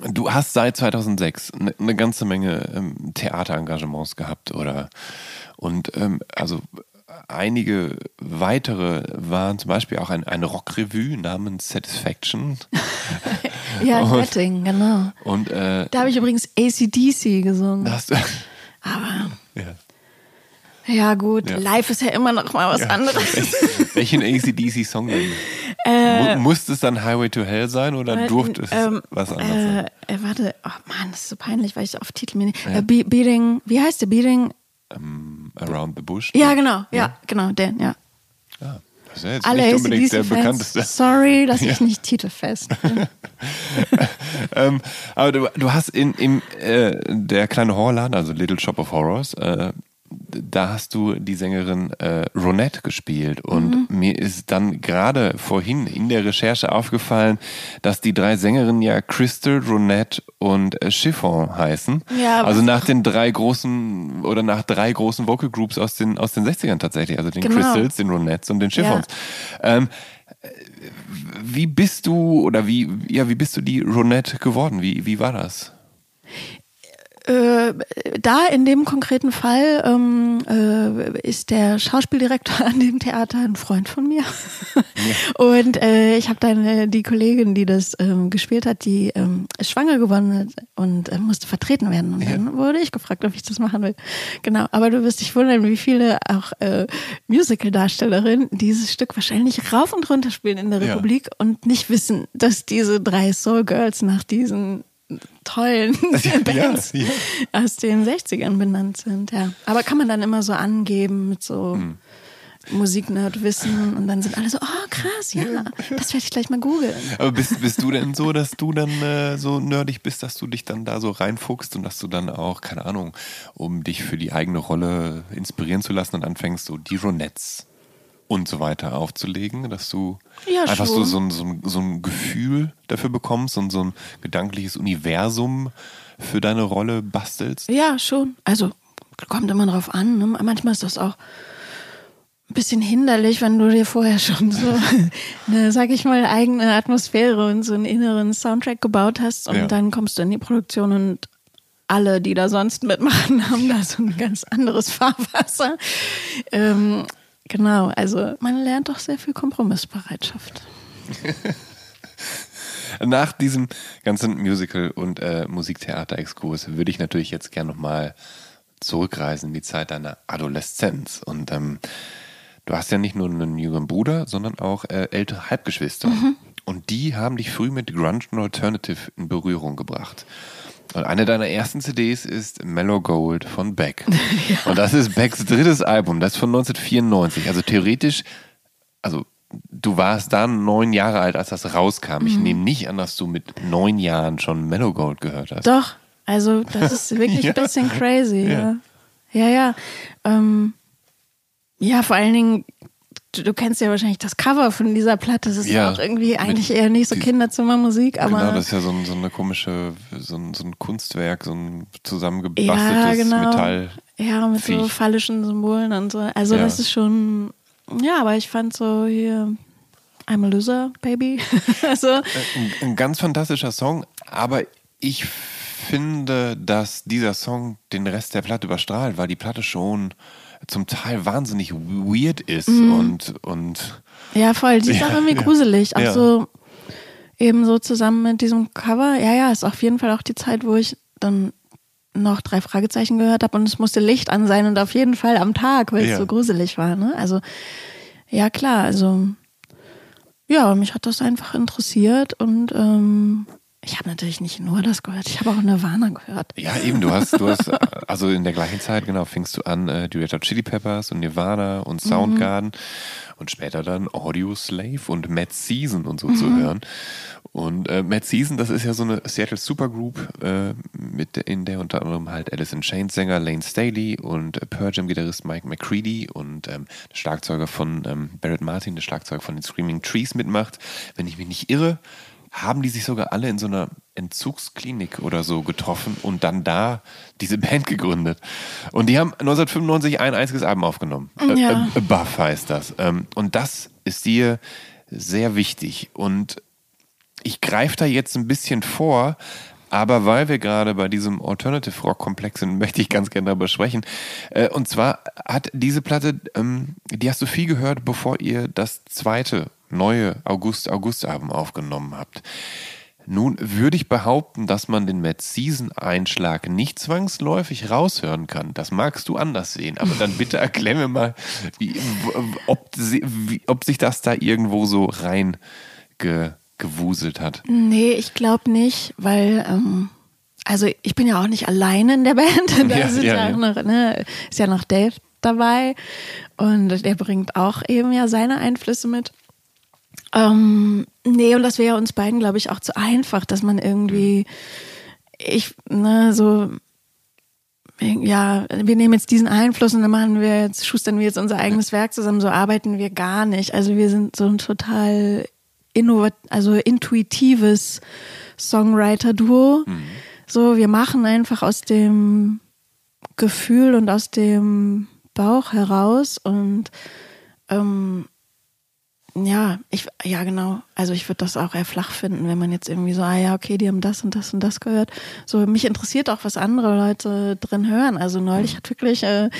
du hast seit 2006 eine ne ganze Menge ähm, Theaterengagements gehabt, oder? Und ähm, also einige weitere waren zum Beispiel auch ein, eine Rockrevue namens Satisfaction. [LAUGHS] Ja, Und- Göttingen, genau. Und äh, Da habe ich übrigens ACDC gesungen. da hast du. Aber ja. ja gut, Ja. live ist ja immer noch mal was Ja. anderes. Welchen ACDC-Song denn? Mu musste es dann Highway to Hell sein oder durfte es Ähm, was anderes sein? äh, äh, warte, oh Mann, das ist so peinlich, weil ich auf Titel mir nicht. Äh, Be Beating, wie heißt der Beating? Ähm, Around the Bush? Ja, genau, ja, genau, den, ja. Ja, das ist ja jetzt Alle nicht unbedingt der bekannteste. sorry, dass [LAUGHS] ich nicht titelfest bin. [LAUGHS] ähm, aber du, du hast in, in äh, der kleine Horrorladen, also Little Shop of Horrors, äh, da hast du die Sängerin äh, Ronette gespielt. Und Mhm. mir ist dann gerade vorhin in der Recherche aufgefallen, dass die drei Sängerinnen ja Crystal, Ronette und äh, Chiffon heißen. Ja, also nach den drei großen oder nach drei großen Vocal Groups aus den, aus den 60ern tatsächlich. Also den Genau. Crystals, den Ronettes und den Chiffons. Ähm, wie bist du oder wie, ja, wie bist du die Ronette geworden? Wie, wie war das? Äh, da in dem konkreten Fall ähm, äh, ist der Schauspieldirektor [LAUGHS] an dem Theater ein Freund von mir. [LAUGHS] Und äh, ich habe dann äh, die Kollegin, die das ähm, gespielt hat, die ähm, ist schwanger geworden und äh, musste vertreten werden. Und dann wurde ich gefragt, ob ich das machen will. Genau, aber du wirst dich wundern, wie viele auch Musical-Darstellerinnen dieses Stück wahrscheinlich rauf und runter spielen in der Ja. Republik und nicht wissen, dass diese drei Soul Girls nach diesen tollen [LAUGHS] Bands ja. aus den 60ern benannt sind, ja. Aber kann man dann immer so angeben mit so Hm. Musiknerdwissen und dann sind alle so, oh krass, ja, das werde ich gleich mal googeln. Aber bist, bist du denn so, dass du dann äh, so nerdig bist, dass du dich dann da so reinfuchst und dass du dann auch, keine Ahnung, um dich für die eigene Rolle inspirieren zu lassen und anfängst, so die Ronettes und so weiter aufzulegen, dass du Ja, einfach so, schon. so, ein, so, ein, so ein Gefühl dafür bekommst und so ein gedankliches Universum für deine Rolle bastelst? Ja, schon. Also kommt immer drauf an. Ne? Manchmal ist das auch ein bisschen hinderlich, wenn du dir vorher schon so eine, [LAUGHS] sag ich mal, eigene Atmosphäre und so einen inneren Soundtrack gebaut hast und Ja. dann kommst du in die Produktion und alle, die da sonst mitmachen, [LAUGHS] haben da so ein ganz anderes Fahrwasser. Ähm, genau, also man lernt doch sehr viel Kompromissbereitschaft. [LAUGHS] Nach diesem ganzen Musical- und äh, Musiktheater-Exkurs würde ich natürlich jetzt gerne nochmal zurückreisen in die Zeit deiner Adoleszenz. Und ähm, du hast ja nicht nur einen jüngeren Bruder, sondern auch äh, ältere Halbgeschwister. Und die haben dich früh mit Grunge und Alternative in Berührung gebracht. Und eine deiner ersten CDs ist Mellow Gold von Beck. [LAUGHS] Und das ist Becks drittes Album, das ist von 1994. Also theoretisch, also du warst dann neun Jahre alt, als das rauskam. Ich nehme nicht an, dass du mit neun Jahren schon Mellow Gold gehört hast. Doch, also das ist [LAUGHS] wirklich Ja. ein bisschen crazy, Ja. ja. Ja, ja. Ähm, ja, vor allen Dingen du, du kennst ja wahrscheinlich das Cover von dieser Platte. Das ist Ja, auch irgendwie eigentlich eher nicht so die- Kinderzimmermusik, aber genau, das ist ja so, ein, so eine komische, so ein, so ein Kunstwerk, so ein ja, zusammengebasteltes genau. Metall. Ja, mit so Viech. phallischen Symbolen und so. Also Ja. das ist schon, ja, aber ich fand so hier I'm a loser, baby. [LAUGHS] also, Ein, ein ganz fantastischer Song, aber ich finde, dass dieser Song den Rest der Platte überstrahlt, weil die Platte schon zum Teil wahnsinnig weird ist Mhm. und, und ja, voll, die ist [LAUGHS] Ja, auch irgendwie ja. gruselig. Auch Ja. so eben so zusammen mit diesem Cover. Ja, ja, ist auf jeden Fall auch die Zeit, wo ich dann noch drei Fragezeichen gehört habe und es musste Licht an sein und auf jeden Fall am Tag, weil es so gruselig war. Ne? Also, ja klar, also ja, mich hat das einfach interessiert und ähm, ich habe natürlich nicht nur das gehört, ich habe auch Nirvana gehört. Ja, eben, du hast, du hast, also in der gleichen Zeit, genau, fingst du an, äh, die Red Hot Chili Peppers und Nirvana und Soundgarden und später dann Audio Slave und Mad Season und so zu hören. Und äh, Mad Season, das ist ja so eine Seattle Supergroup, äh, mit, in der unter anderem halt Alice in Chains Sänger Lane Staley und äh, Pearl Jam Gitarrist Mike McCready und ähm, der Schlagzeuger von ähm, Barrett Martin, der Schlagzeuger von den Screaming Trees mitmacht. Wenn ich mich nicht irre, haben die sich sogar alle in so einer Entzugsklinik oder so getroffen und dann da diese [LAUGHS] Band gegründet. Und die haben 1995 ein einziges Album aufgenommen. Ja. Äh, Buff heißt das. Ähm, Und das ist dir sehr wichtig. Und ich greife da jetzt ein bisschen vor, aber weil wir gerade bei diesem Alternative Rock Komplex sind, [LAUGHS] möchte ich ganz gerne darüber sprechen. Äh, Und zwar hat diese Platte, ähm, die hast du viel gehört, bevor ihr das zweite neue August-August-Album aufgenommen habt. Nun würde ich behaupten, dass man den Mad Season Einschlag nicht zwangsläufig raushören kann. Das magst du anders sehen, aber dann bitte [LAUGHS] erklär mir mal, wie, ob, wie, ob sich das da irgendwo so rein ge, gewuselt hat. Nee, ich glaube nicht, weil, ähm, also ich bin ja auch nicht alleine in der Band. [LAUGHS] Da Ja, sind ja, ja, noch, ne, ist ja noch Dave dabei und der bringt auch eben ja seine Einflüsse mit. Ähm, nee, und das wäre uns beiden, glaube ich, auch zu einfach, dass man irgendwie, ich, ne, so, ja, wir nehmen jetzt diesen Einfluss und dann machen wir jetzt, schustern wir jetzt unser eigenes Werk zusammen, so arbeiten wir gar nicht. Also wir sind so ein total innovat, also intuitives Songwriter-Duo. So, wir machen einfach aus dem Gefühl und aus dem Bauch heraus und ähm, ja, ich, ja, genau. Also ich würde das auch eher flach finden, wenn man jetzt irgendwie so, ah ja, okay, die haben das und das und das gehört. So, mich interessiert auch, was andere Leute drin hören. Also neulich hat wirklich äh,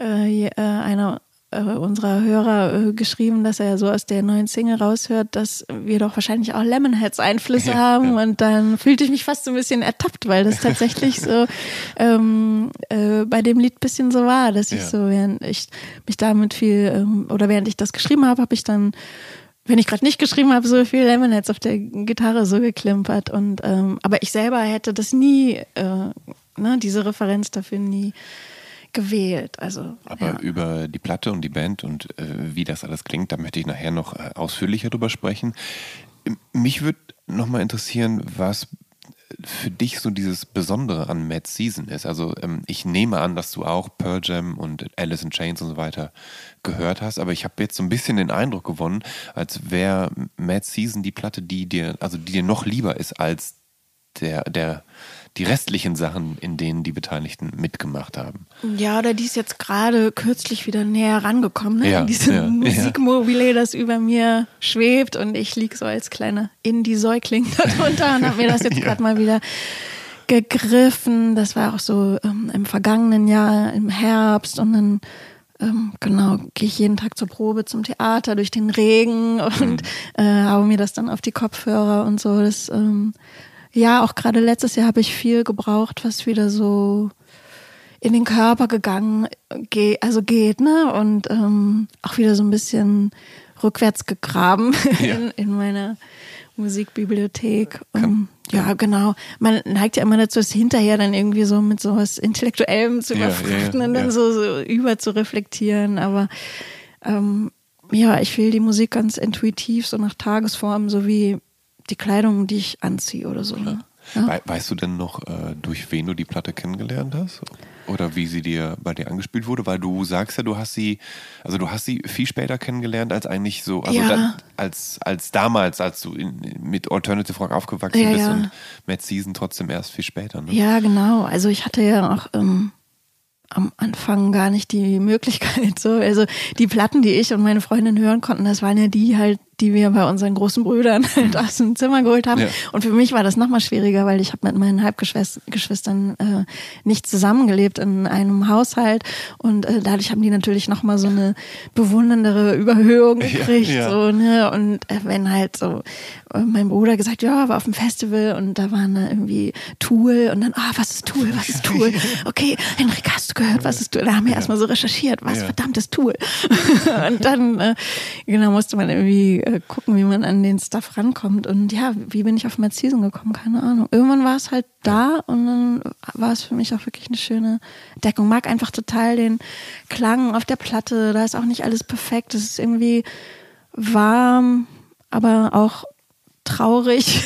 äh, äh, einer äh, unserer Hörer äh, geschrieben, dass er so aus der neuen Single raushört, dass wir doch wahrscheinlich auch Lemonheads Einflüsse Ja, haben. Und dann fühlte ich mich fast so ein bisschen ertappt, weil das tatsächlich so [LAUGHS] ähm, äh, bei dem Lied ein bisschen so war, dass ich Ja. so, während ich mich damit viel, ähm, oder während ich das geschrieben habe, habe ich dann, wenn ich gerade nicht geschrieben habe, so viel Lemonheads auf der Gitarre so geklimpert. Und ähm, aber ich selber hätte das nie, äh, ne, diese Referenz dafür nie gewählt. Also Aber ja. über die Platte und die Band und äh, wie das alles klingt, da möchte ich nachher noch äh, ausführlicher drüber sprechen. Mich würde nochmal interessieren, was für dich so dieses Besondere an Mad Season ist. Also ähm, ich nehme an, dass du auch Pearl Jam und Alice in Chains und so weiter gehört hast, aber ich habe jetzt so ein bisschen den Eindruck gewonnen, als wäre Mad Season die Platte, die dir, also die dir noch lieber ist als der, der, die restlichen Sachen, in denen die Beteiligten mitgemacht haben. Ja, oder die ist jetzt gerade kürzlich wieder näher rangekommen, ne? Ja, Diese ja, ja. Musikmobile, das über mir schwebt und ich lieg so als kleiner Indie-Säugling darunter und habe mir das jetzt [LAUGHS] Ja. gerade mal wieder gegriffen. Das war auch so ähm, im vergangenen Jahr, im Herbst und dann ähm, genau, gehe ich jeden Tag zur Probe zum Theater durch den Regen und äh, habe mir das dann auf die Kopfhörer und so. Das, ähm, ja, auch gerade letztes Jahr habe ich viel gebraucht, was wieder so in den Körper gegangen, ge also geht, ne? Und ähm, auch wieder so ein bisschen rückwärts gegraben [LAUGHS] Ja. in, in meiner Musikbibliothek. Um, ja, genau. Man neigt ja immer dazu, es hinterher dann irgendwie so mit sowas Intellektuellem zu überfrachten ja, ja, und dann so, so über zu reflektieren. Aber ähm, ja, ich will die Musik ganz intuitiv, so nach Tagesform, so wie die Kleidung, die ich anziehe oder so. Ne? Ja. We weißt du denn noch, äh, durch wen du die Platte kennengelernt hast? Oder wie sie dir bei dir angespielt wurde? Weil du sagst ja, du hast sie, also du hast sie viel später kennengelernt als eigentlich so, also Ja. dann, als, als damals, als du in, mit Alternative Rock aufgewachsen Ja, bist und Mad Season trotzdem erst viel später. Ne? Ja, genau. Also ich hatte ja auch ähm, am Anfang gar nicht die Möglichkeit. [LAUGHS] So. Also die Platten, die ich und meine Freundin hören konnten, das waren ja die halt, die wir bei unseren großen Brüdern halt [LAUGHS] aus dem Zimmer geholt haben. Ja. Und für mich war das nochmal schwieriger, weil ich habe mit meinen Halbgeschwistern äh, nicht zusammengelebt in einem Haushalt. Und äh, dadurch haben die natürlich nochmal so eine bewunderndere Überhöhung gekriegt. ja. So, ne? Und äh, wenn halt so äh, mein Bruder gesagt, ja, war auf dem Festival und da waren da irgendwie Tool und dann, ah, was ist Tool, was ist Tool? [LAUGHS] Okay, Henrik, hast du gehört, was ist Tool? Da haben wir erstmal so recherchiert, was Ja. verdammt ist Tool? [LAUGHS] und dann, äh, genau, musste man irgendwie äh, gucken, wie man an den Stuff rankommt. Und ja, wie bin ich auf Mad Season gekommen? Keine Ahnung. Irgendwann war es halt da und dann war es für mich auch wirklich eine schöne Deckung. Mag einfach total den Klang auf der Platte. Da ist auch nicht alles perfekt. Es ist irgendwie warm, aber auch traurig.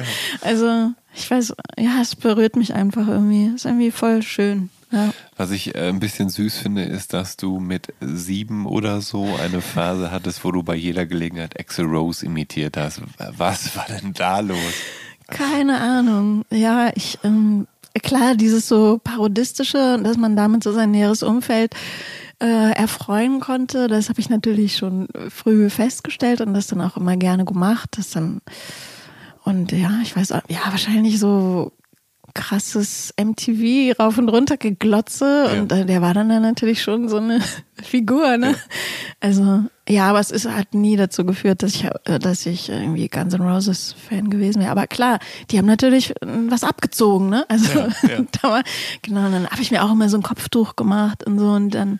[LAUGHS] also, ich weiß, ja, es berührt mich einfach irgendwie. Ist irgendwie voll schön. Ja. Was ich äh, ein bisschen süß finde, ist, dass du mit sieben oder so eine Phase hattest, wo du bei jeder Gelegenheit Axel Rose imitiert hast. Was war denn da los? Keine Ahnung. Ja, ich, ähm, klar, dieses so parodistische, dass man damit so sein näheres Umfeld äh, erfreuen konnte, das habe ich natürlich schon früh festgestellt und das dann auch immer gerne gemacht. Das dann, und ja, ich weiß, auch, ja, wahrscheinlich so krasses MTV rauf und runter geglotze Ja. und äh, der war dann, dann natürlich schon so eine [LAUGHS] Figur, ne? Also ja, aber es ist hat nie dazu geführt, dass ich äh, dass ich irgendwie Guns N' Roses Fan gewesen wäre. Aber klar, die haben natürlich äh, was abgezogen, ne? Also Ja, ja. [LAUGHS] da war, genau, dann habe ich mir auch immer so ein Kopftuch gemacht und so und dann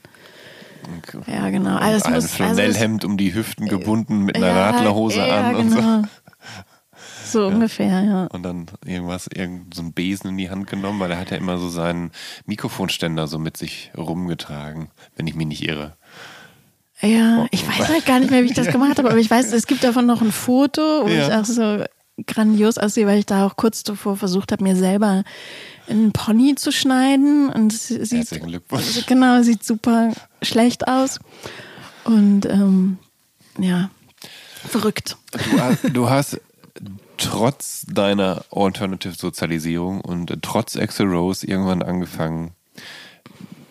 ja genau. Also ein muss- also Flanellhemd um die Hüften gebunden mit einer Ja, Radlerhose ja, an und genau. so. So ungefähr, ja. Und dann irgendwas, irgend so einen Besen in die Hand genommen, weil er hat ja immer so seinen Mikrofonständer so mit sich rumgetragen, wenn ich mich nicht irre. Ja, ich weiß halt gar nicht mehr, wie ich das gemacht habe, aber ich weiß, es gibt davon noch ein Foto, wo Ja. ich auch so grandios aussehe, weil ich da auch kurz davor versucht habe, mir selber einen Pony zu schneiden und es sieht Herzlichen Glückwunsch. [LAUGHS] genau sieht super schlecht aus und ähm, ja verrückt. Du, hast- du hast trotz deiner Alternative-Sozialisierung und trotz Axel Rose irgendwann angefangen,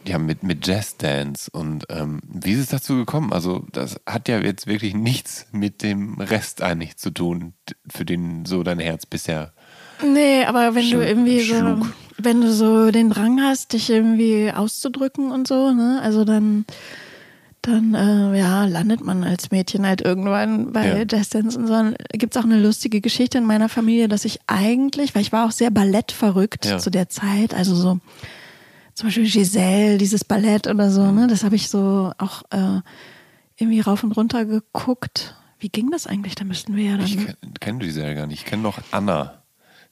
ja, mit, mit Jazz-Dance. Und ähm, wie ist es dazu gekommen? Also, das hat ja jetzt wirklich nichts mit dem Rest eigentlich zu tun, für den so dein Herz bisher. Nee, aber wenn du irgendwie so, wenn du so den Drang hast, dich irgendwie auszudrücken und so, ne, also dann, dann, äh, ja, landet man als Mädchen halt irgendwann bei Ja. Dance und so. Gibt's auch eine lustige Geschichte in meiner Familie, dass ich eigentlich, weil ich war auch sehr ballettverrückt Ja. zu der Zeit, also so, zum Beispiel Giselle, dieses Ballett oder so, ne, das habe ich so auch, äh, irgendwie rauf und runter geguckt. Wie ging das eigentlich? Da müssten wir ja dann. Ich kenne kenn die Serie gar nicht. Ich kenne noch Anna,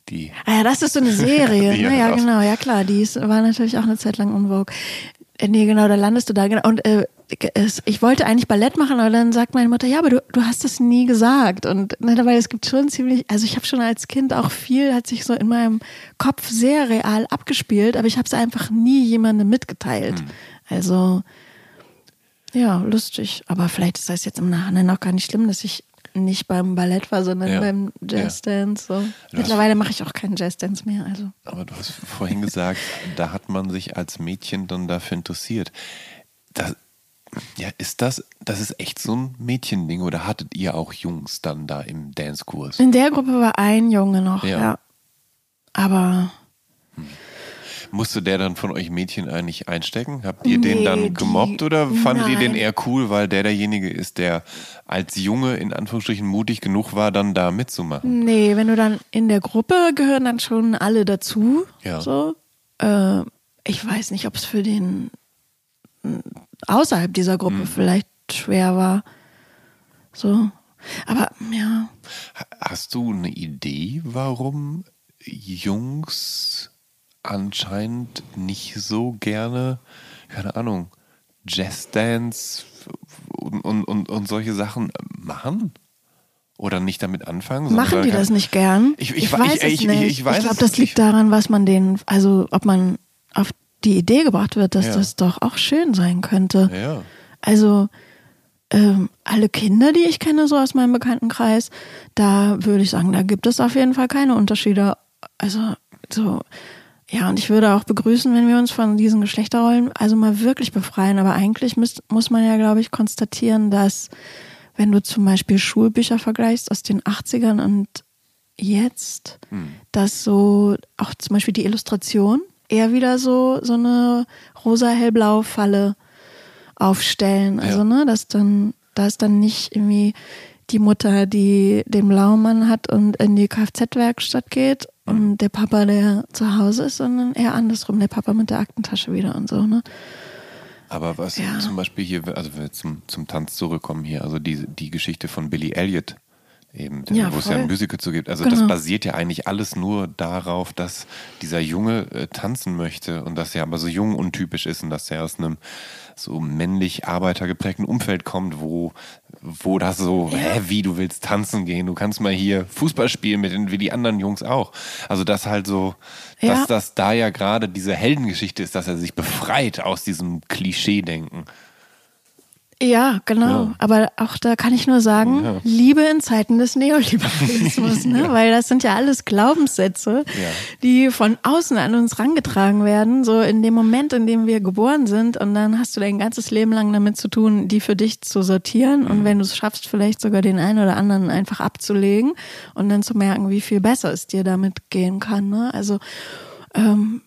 die. Ah ja, das ist so eine [LAUGHS] Serie. Ja, ne? genau, ja klar. Die ist, war natürlich auch eine Zeit lang unvogue. Nee, genau, da landest du da. genau. Und äh, es, ich wollte eigentlich Ballett machen, aber dann sagt meine Mutter, ja, aber du, du hast das nie gesagt. Und ne, weil es gibt schon ziemlich, also ich habe schon als Kind auch viel, hat sich so in meinem Kopf sehr real abgespielt, aber ich habe es einfach nie jemandem mitgeteilt. Hm. Also ja, lustig. Aber vielleicht ist das jetzt im Nachhinein auch gar nicht schlimm, dass ich nicht beim Ballett war, sondern Ja. beim Jazzdance. So. Mittlerweile mache ich auch keinen Jazzdance mehr. Also. Aber du hast vorhin gesagt, da hat man sich als Mädchen dann dafür interessiert. Das, ja, ist das, das ist echt so ein Mädchending oder hattet ihr auch Jungs dann da im Dancekurs? In der Gruppe war ein Junge noch, Ja. ja. Aber Musste der dann von euch Mädchen eigentlich einstecken? Habt ihr den Nee, dann die- gemobbt oder fandet ihr den nein. eher cool, weil der derjenige ist, der als Junge in Anführungsstrichen mutig genug war, dann da mitzumachen? nee, wenn du dann in der Gruppe gehören dann schon alle dazu. Ja. So. Äh, ich weiß nicht, ob es für den mh, außerhalb dieser Gruppe Mhm. vielleicht schwer war. So. Aber ja. Ha- Hast du eine Idee, warum Jungs anscheinend nicht so gerne, keine Ahnung, Jazzdance und, und, und, und solche Sachen machen? oder nicht damit anfangen. Machen die das nicht gern? Ich, ich, ich weiß ich, es nicht. Ich, glaube, das liegt daran, was man denen, also ob man auf die Idee gebracht wird, dass ja. das doch auch schön sein könnte. Ja. Also ähm, alle Kinder, die ich kenne, so aus meinem Bekanntenkreis, da würde ich sagen, da gibt es auf jeden Fall keine Unterschiede. Also so, ja, und ich würde auch begrüßen, wenn wir uns von diesen Geschlechterrollen also mal wirklich befreien. Aber eigentlich müsst, muss man ja, glaube ich, konstatieren, dass wenn du zum Beispiel Schulbücher vergleichst aus den 80ern und jetzt, hm. dass so auch zum Beispiel die Illustration eher wieder so, so eine rosa-hellblaue Falle aufstellen. Also, ja. ne, dass dann, da ist dann nicht irgendwie die Mutter, die den blauen Mann hat und in die Kfz-Werkstatt geht und der Papa, der zu Hause ist, sondern eher andersrum, der Papa mit der Aktentasche wieder und so, ne? Aber was ja. zum Beispiel hier, also wenn wir zum, zum Tanz zurückkommen hier, also die, die Geschichte von Billy Elliot, eben, ja, wo es ja ein Musical zu gibt. Also genau. das basiert ja eigentlich alles nur darauf, dass dieser Junge äh, tanzen möchte und dass er aber so jung untypisch ist und dass er aus einem so männlich arbeitergeprägten Umfeld kommt, wo, wo das so, ja. hä, wie, du willst tanzen gehen, du kannst mal hier Fußball spielen mit den, wie die anderen Jungs auch. Also das halt so, ja. dass das da ja gerade diese Heldengeschichte ist, dass er sich befreit aus diesem Klischee-Denken. Ja, genau. Ja. Aber auch da kann ich nur sagen, ja. Liebe in Zeiten des Neoliberalismus, [LAUGHS] ne? ja. weil das sind ja alles Glaubenssätze, die von außen an uns rangetragen werden, so in dem Moment, in dem wir geboren sind und dann hast du dein ganzes Leben lang damit zu tun, die für dich zu sortieren mhm. und wenn du es schaffst, vielleicht sogar den einen oder anderen einfach abzulegen und dann zu merken, wie viel besser es dir damit gehen kann. Ne? Also ähm,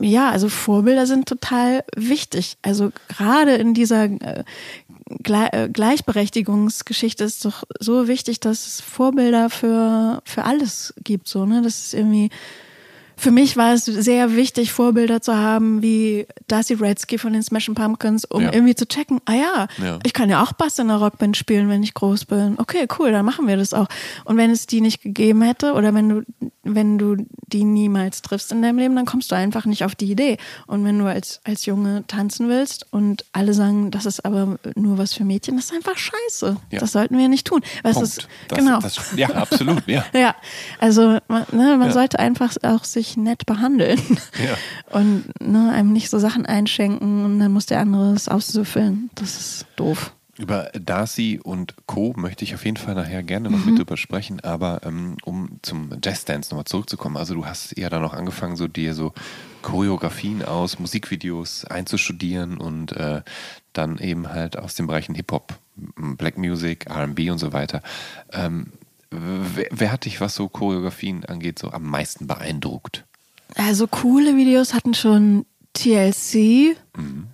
ja, also Vorbilder sind total wichtig. Also gerade in dieser äh, äh, Gleichberechtigungsgeschichte ist doch so wichtig, dass es Vorbilder für, für alles gibt, so, ne? Das ist irgendwie, für mich war es sehr wichtig, Vorbilder zu haben wie Darcy Redsky von den Smashing Pumpkins, um ja. irgendwie zu checken, ah ja, ja, ich kann ja auch Bass in einer Rockband spielen, wenn ich groß bin. Okay, cool, dann machen wir das auch. Und wenn es die nicht gegeben hätte oder wenn du, wenn du die niemals triffst in deinem Leben, dann kommst du einfach nicht auf die Idee. Und wenn du als, als Junge tanzen willst und alle sagen, das ist aber nur was für Mädchen, das ist einfach scheiße. Ja. Das sollten wir nicht tun. Weil Punkt. Ist, das, genau. Das, ja, absolut, ja. [LAUGHS] ja, also man, ne, man sollte einfach auch sich nett behandeln [LAUGHS] ja. [LAUGHS] und ne, einem nicht so Sachen einschenken und dann muss der andere es aussüffeln. Das ist doof. Über Darcy und Co. möchte ich auf jeden Fall nachher gerne noch mhm. mit drüber sprechen, aber ähm, um zum Jazzdance nochmal zurückzukommen, also du hast ja dann noch angefangen, so dir so Choreografien aus Musikvideos einzustudieren und äh, dann eben halt aus den Bereichen Hip-Hop, Black Music, RB und so weiter. Ähm, Wer, wer, hat dich, was so Choreografien angeht, so am meisten beeindruckt? Also coole Videos hatten schon TLC mhm.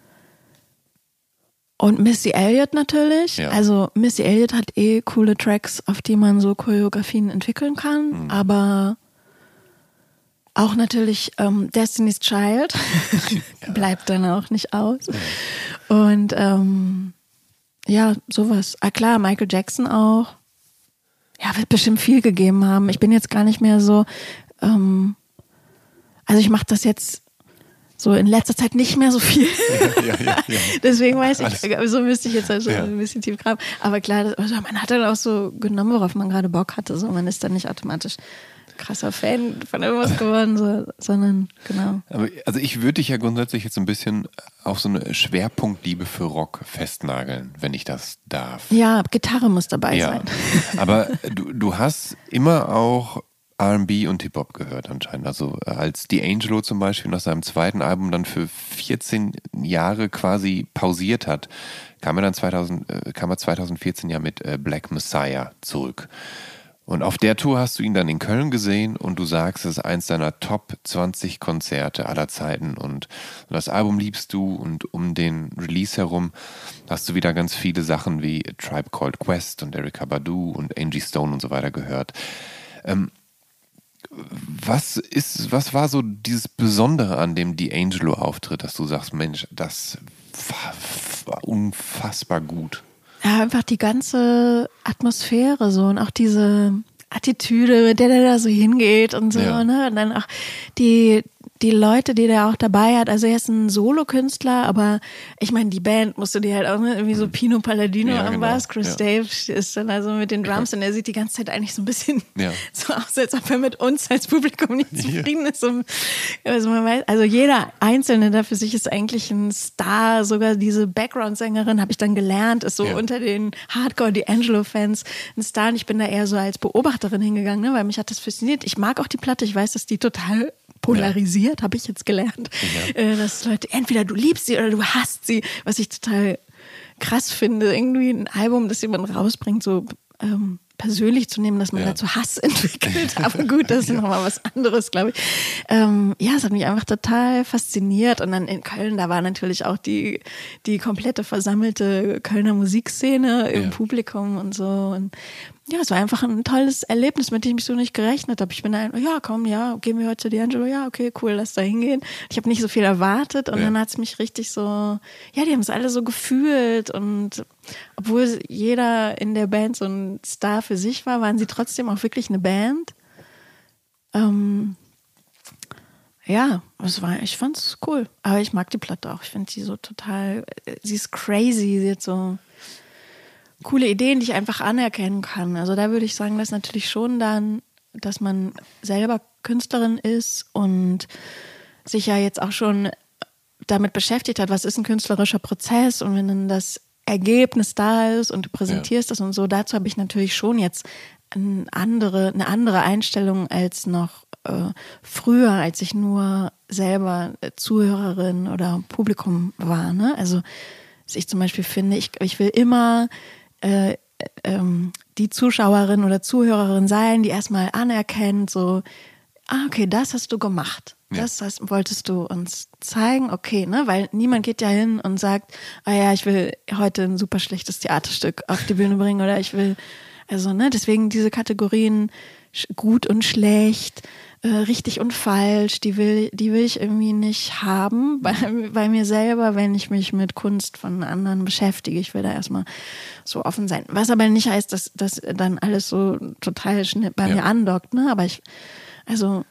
Und Missy Elliott natürlich. Ja. Also Missy Elliott hat eh coole Tracks, auf die man so Choreografien entwickeln kann, mhm. aber auch natürlich ähm, Destiny's Child [LAUGHS] bleibt dann auch nicht aus. Ja. Und ähm, ja, sowas. Ah klar, Michael Jackson auch. Ja, wird bestimmt viel gegeben haben. Ich bin jetzt gar nicht mehr so. Ähm, also ich mache das jetzt so in letzter Zeit nicht mehr so viel. Ja, ja, ja, [LAUGHS] Deswegen weiß ich, so müsste ich jetzt also ein bisschen tief graben. Aber klar, also man hat dann auch so genommen, worauf man gerade Bock hatte. So, man ist dann nicht automatisch krasser Fan von irgendwas [LAUGHS] geworden, so, sondern genau. Aber, also ich würde dich ja grundsätzlich jetzt ein bisschen auf so eine Schwerpunktliebe für Rock festnageln, wenn ich das darf. Ja, Gitarre muss dabei ja. sein. Aber [LAUGHS] du, du hast immer auch RB und Hip-Hop gehört anscheinend. Also äh, als D'Angelo zum Beispiel nach seinem zweiten Album dann für 14 Jahre quasi pausiert hat, kam er dann 2000, äh, kam er 2014 ja mit äh, Black Messiah zurück. Und auf der Tour hast du ihn dann in Köln gesehen und du sagst, es ist eins deiner Top 20 Konzerte aller Zeiten und das Album liebst du und um den Release herum hast du wieder ganz viele Sachen wie Tribe Called Quest und Erika Badu und Angie Stone und so weiter gehört. Ähm, was ist, was war so dieses Besondere an dem D'Angelo-Auftritt, dass du sagst, Mensch, das war, unfassbar gut? Ja, einfach die ganze Atmosphäre so und auch diese Attitüde, mit der der da so hingeht und so, ja. ne? Und dann auch die, die Leute, die der auch dabei hat, also er ist ein Solokünstler, aber ich meine, die Band musst du dir halt auch, ne, irgendwie so Pino Palladino Ja, am genau. Bass, Chris Ja. Dave ist dann also mit den Drums und er sieht die ganze Zeit eigentlich so ein bisschen Ja. [LAUGHS] so aus, als ob er mit uns als Publikum nicht zufrieden ist. Und, also, weiß, also jeder Einzelne da für sich ist eigentlich ein Star, sogar diese Background-Sängerin habe ich dann gelernt, ist so Ja. unter den Hardcore-D'Angelo-Fans ein Star und ich bin da eher so als Beobachterin hingegangen, ne, weil mich hat das fasziniert. Ich mag auch die Platte, ich weiß, dass die total polarisiert, habe ich jetzt gelernt. Äh, dass Leute, entweder du liebst sie oder du hasst sie, was ich total krass finde. Irgendwie ein Album, das jemand rausbringt, so ähm, persönlich zu nehmen, dass man Ja. dazu Hass [LAUGHS] entwickelt. [LAUGHS] Aber gut, das ist nochmal was anderes, glaube ich. Ähm, ja, es hat mich einfach total fasziniert. Und dann in Köln, da war natürlich auch die, die komplette versammelte Kölner Musikszene im Ja. Publikum und so. Und ja, es war einfach ein tolles Erlebnis, mit dem ich so nicht gerechnet habe. Ich bin da, ja, komm, ja, gehen wir heute zu D'Angelo, ja, okay, cool, lass da hingehen. Ich habe nicht so viel erwartet und Ja. dann hat es mich richtig so, ja, die haben es alle so gefühlt und obwohl jeder in der Band so ein Star für sich war, waren sie trotzdem auch wirklich eine Band. Ähm, ja, es war, ich fand's cool. Aber ich mag die Platte auch. Ich finde sie so total, äh, sie ist crazy, sie hat so coole Ideen, die ich einfach anerkennen kann. Also da würde ich sagen, dass natürlich schon dann, dass man selber Künstlerin ist und sich ja jetzt auch schon damit beschäftigt hat, was ist ein künstlerischer Prozess und wenn dann das Ergebnis da ist und du präsentierst das und so, dazu habe ich natürlich schon jetzt eine andere, eine andere Einstellung als noch äh, früher, als ich nur selber Zuhörerin oder Publikum war. Ne? Also ich zum Beispiel finde, ich, ich will immer äh, ähm, die Zuschauerin oder Zuhörerin sein, die erstmal anerkennt, so, ah, okay, das hast du gemacht. Ja. Das hast, wolltest du uns zeigen, okay, ne? Weil niemand geht ja hin und sagt, ah ja, ich will heute ein super schlechtes Theaterstück auf die Bühne bringen oder ich will, also, ne, deswegen diese Kategorien gut und schlecht, äh, richtig und falsch, die will, die will ich irgendwie nicht haben [LAUGHS] bei, bei mir selber, wenn ich mich mit Kunst von anderen beschäftige. Ich will da erstmal so offen sein. Was aber nicht heißt, dass das dann alles so total schnell bei Ja. mir andockt, ne? Aber ich, also,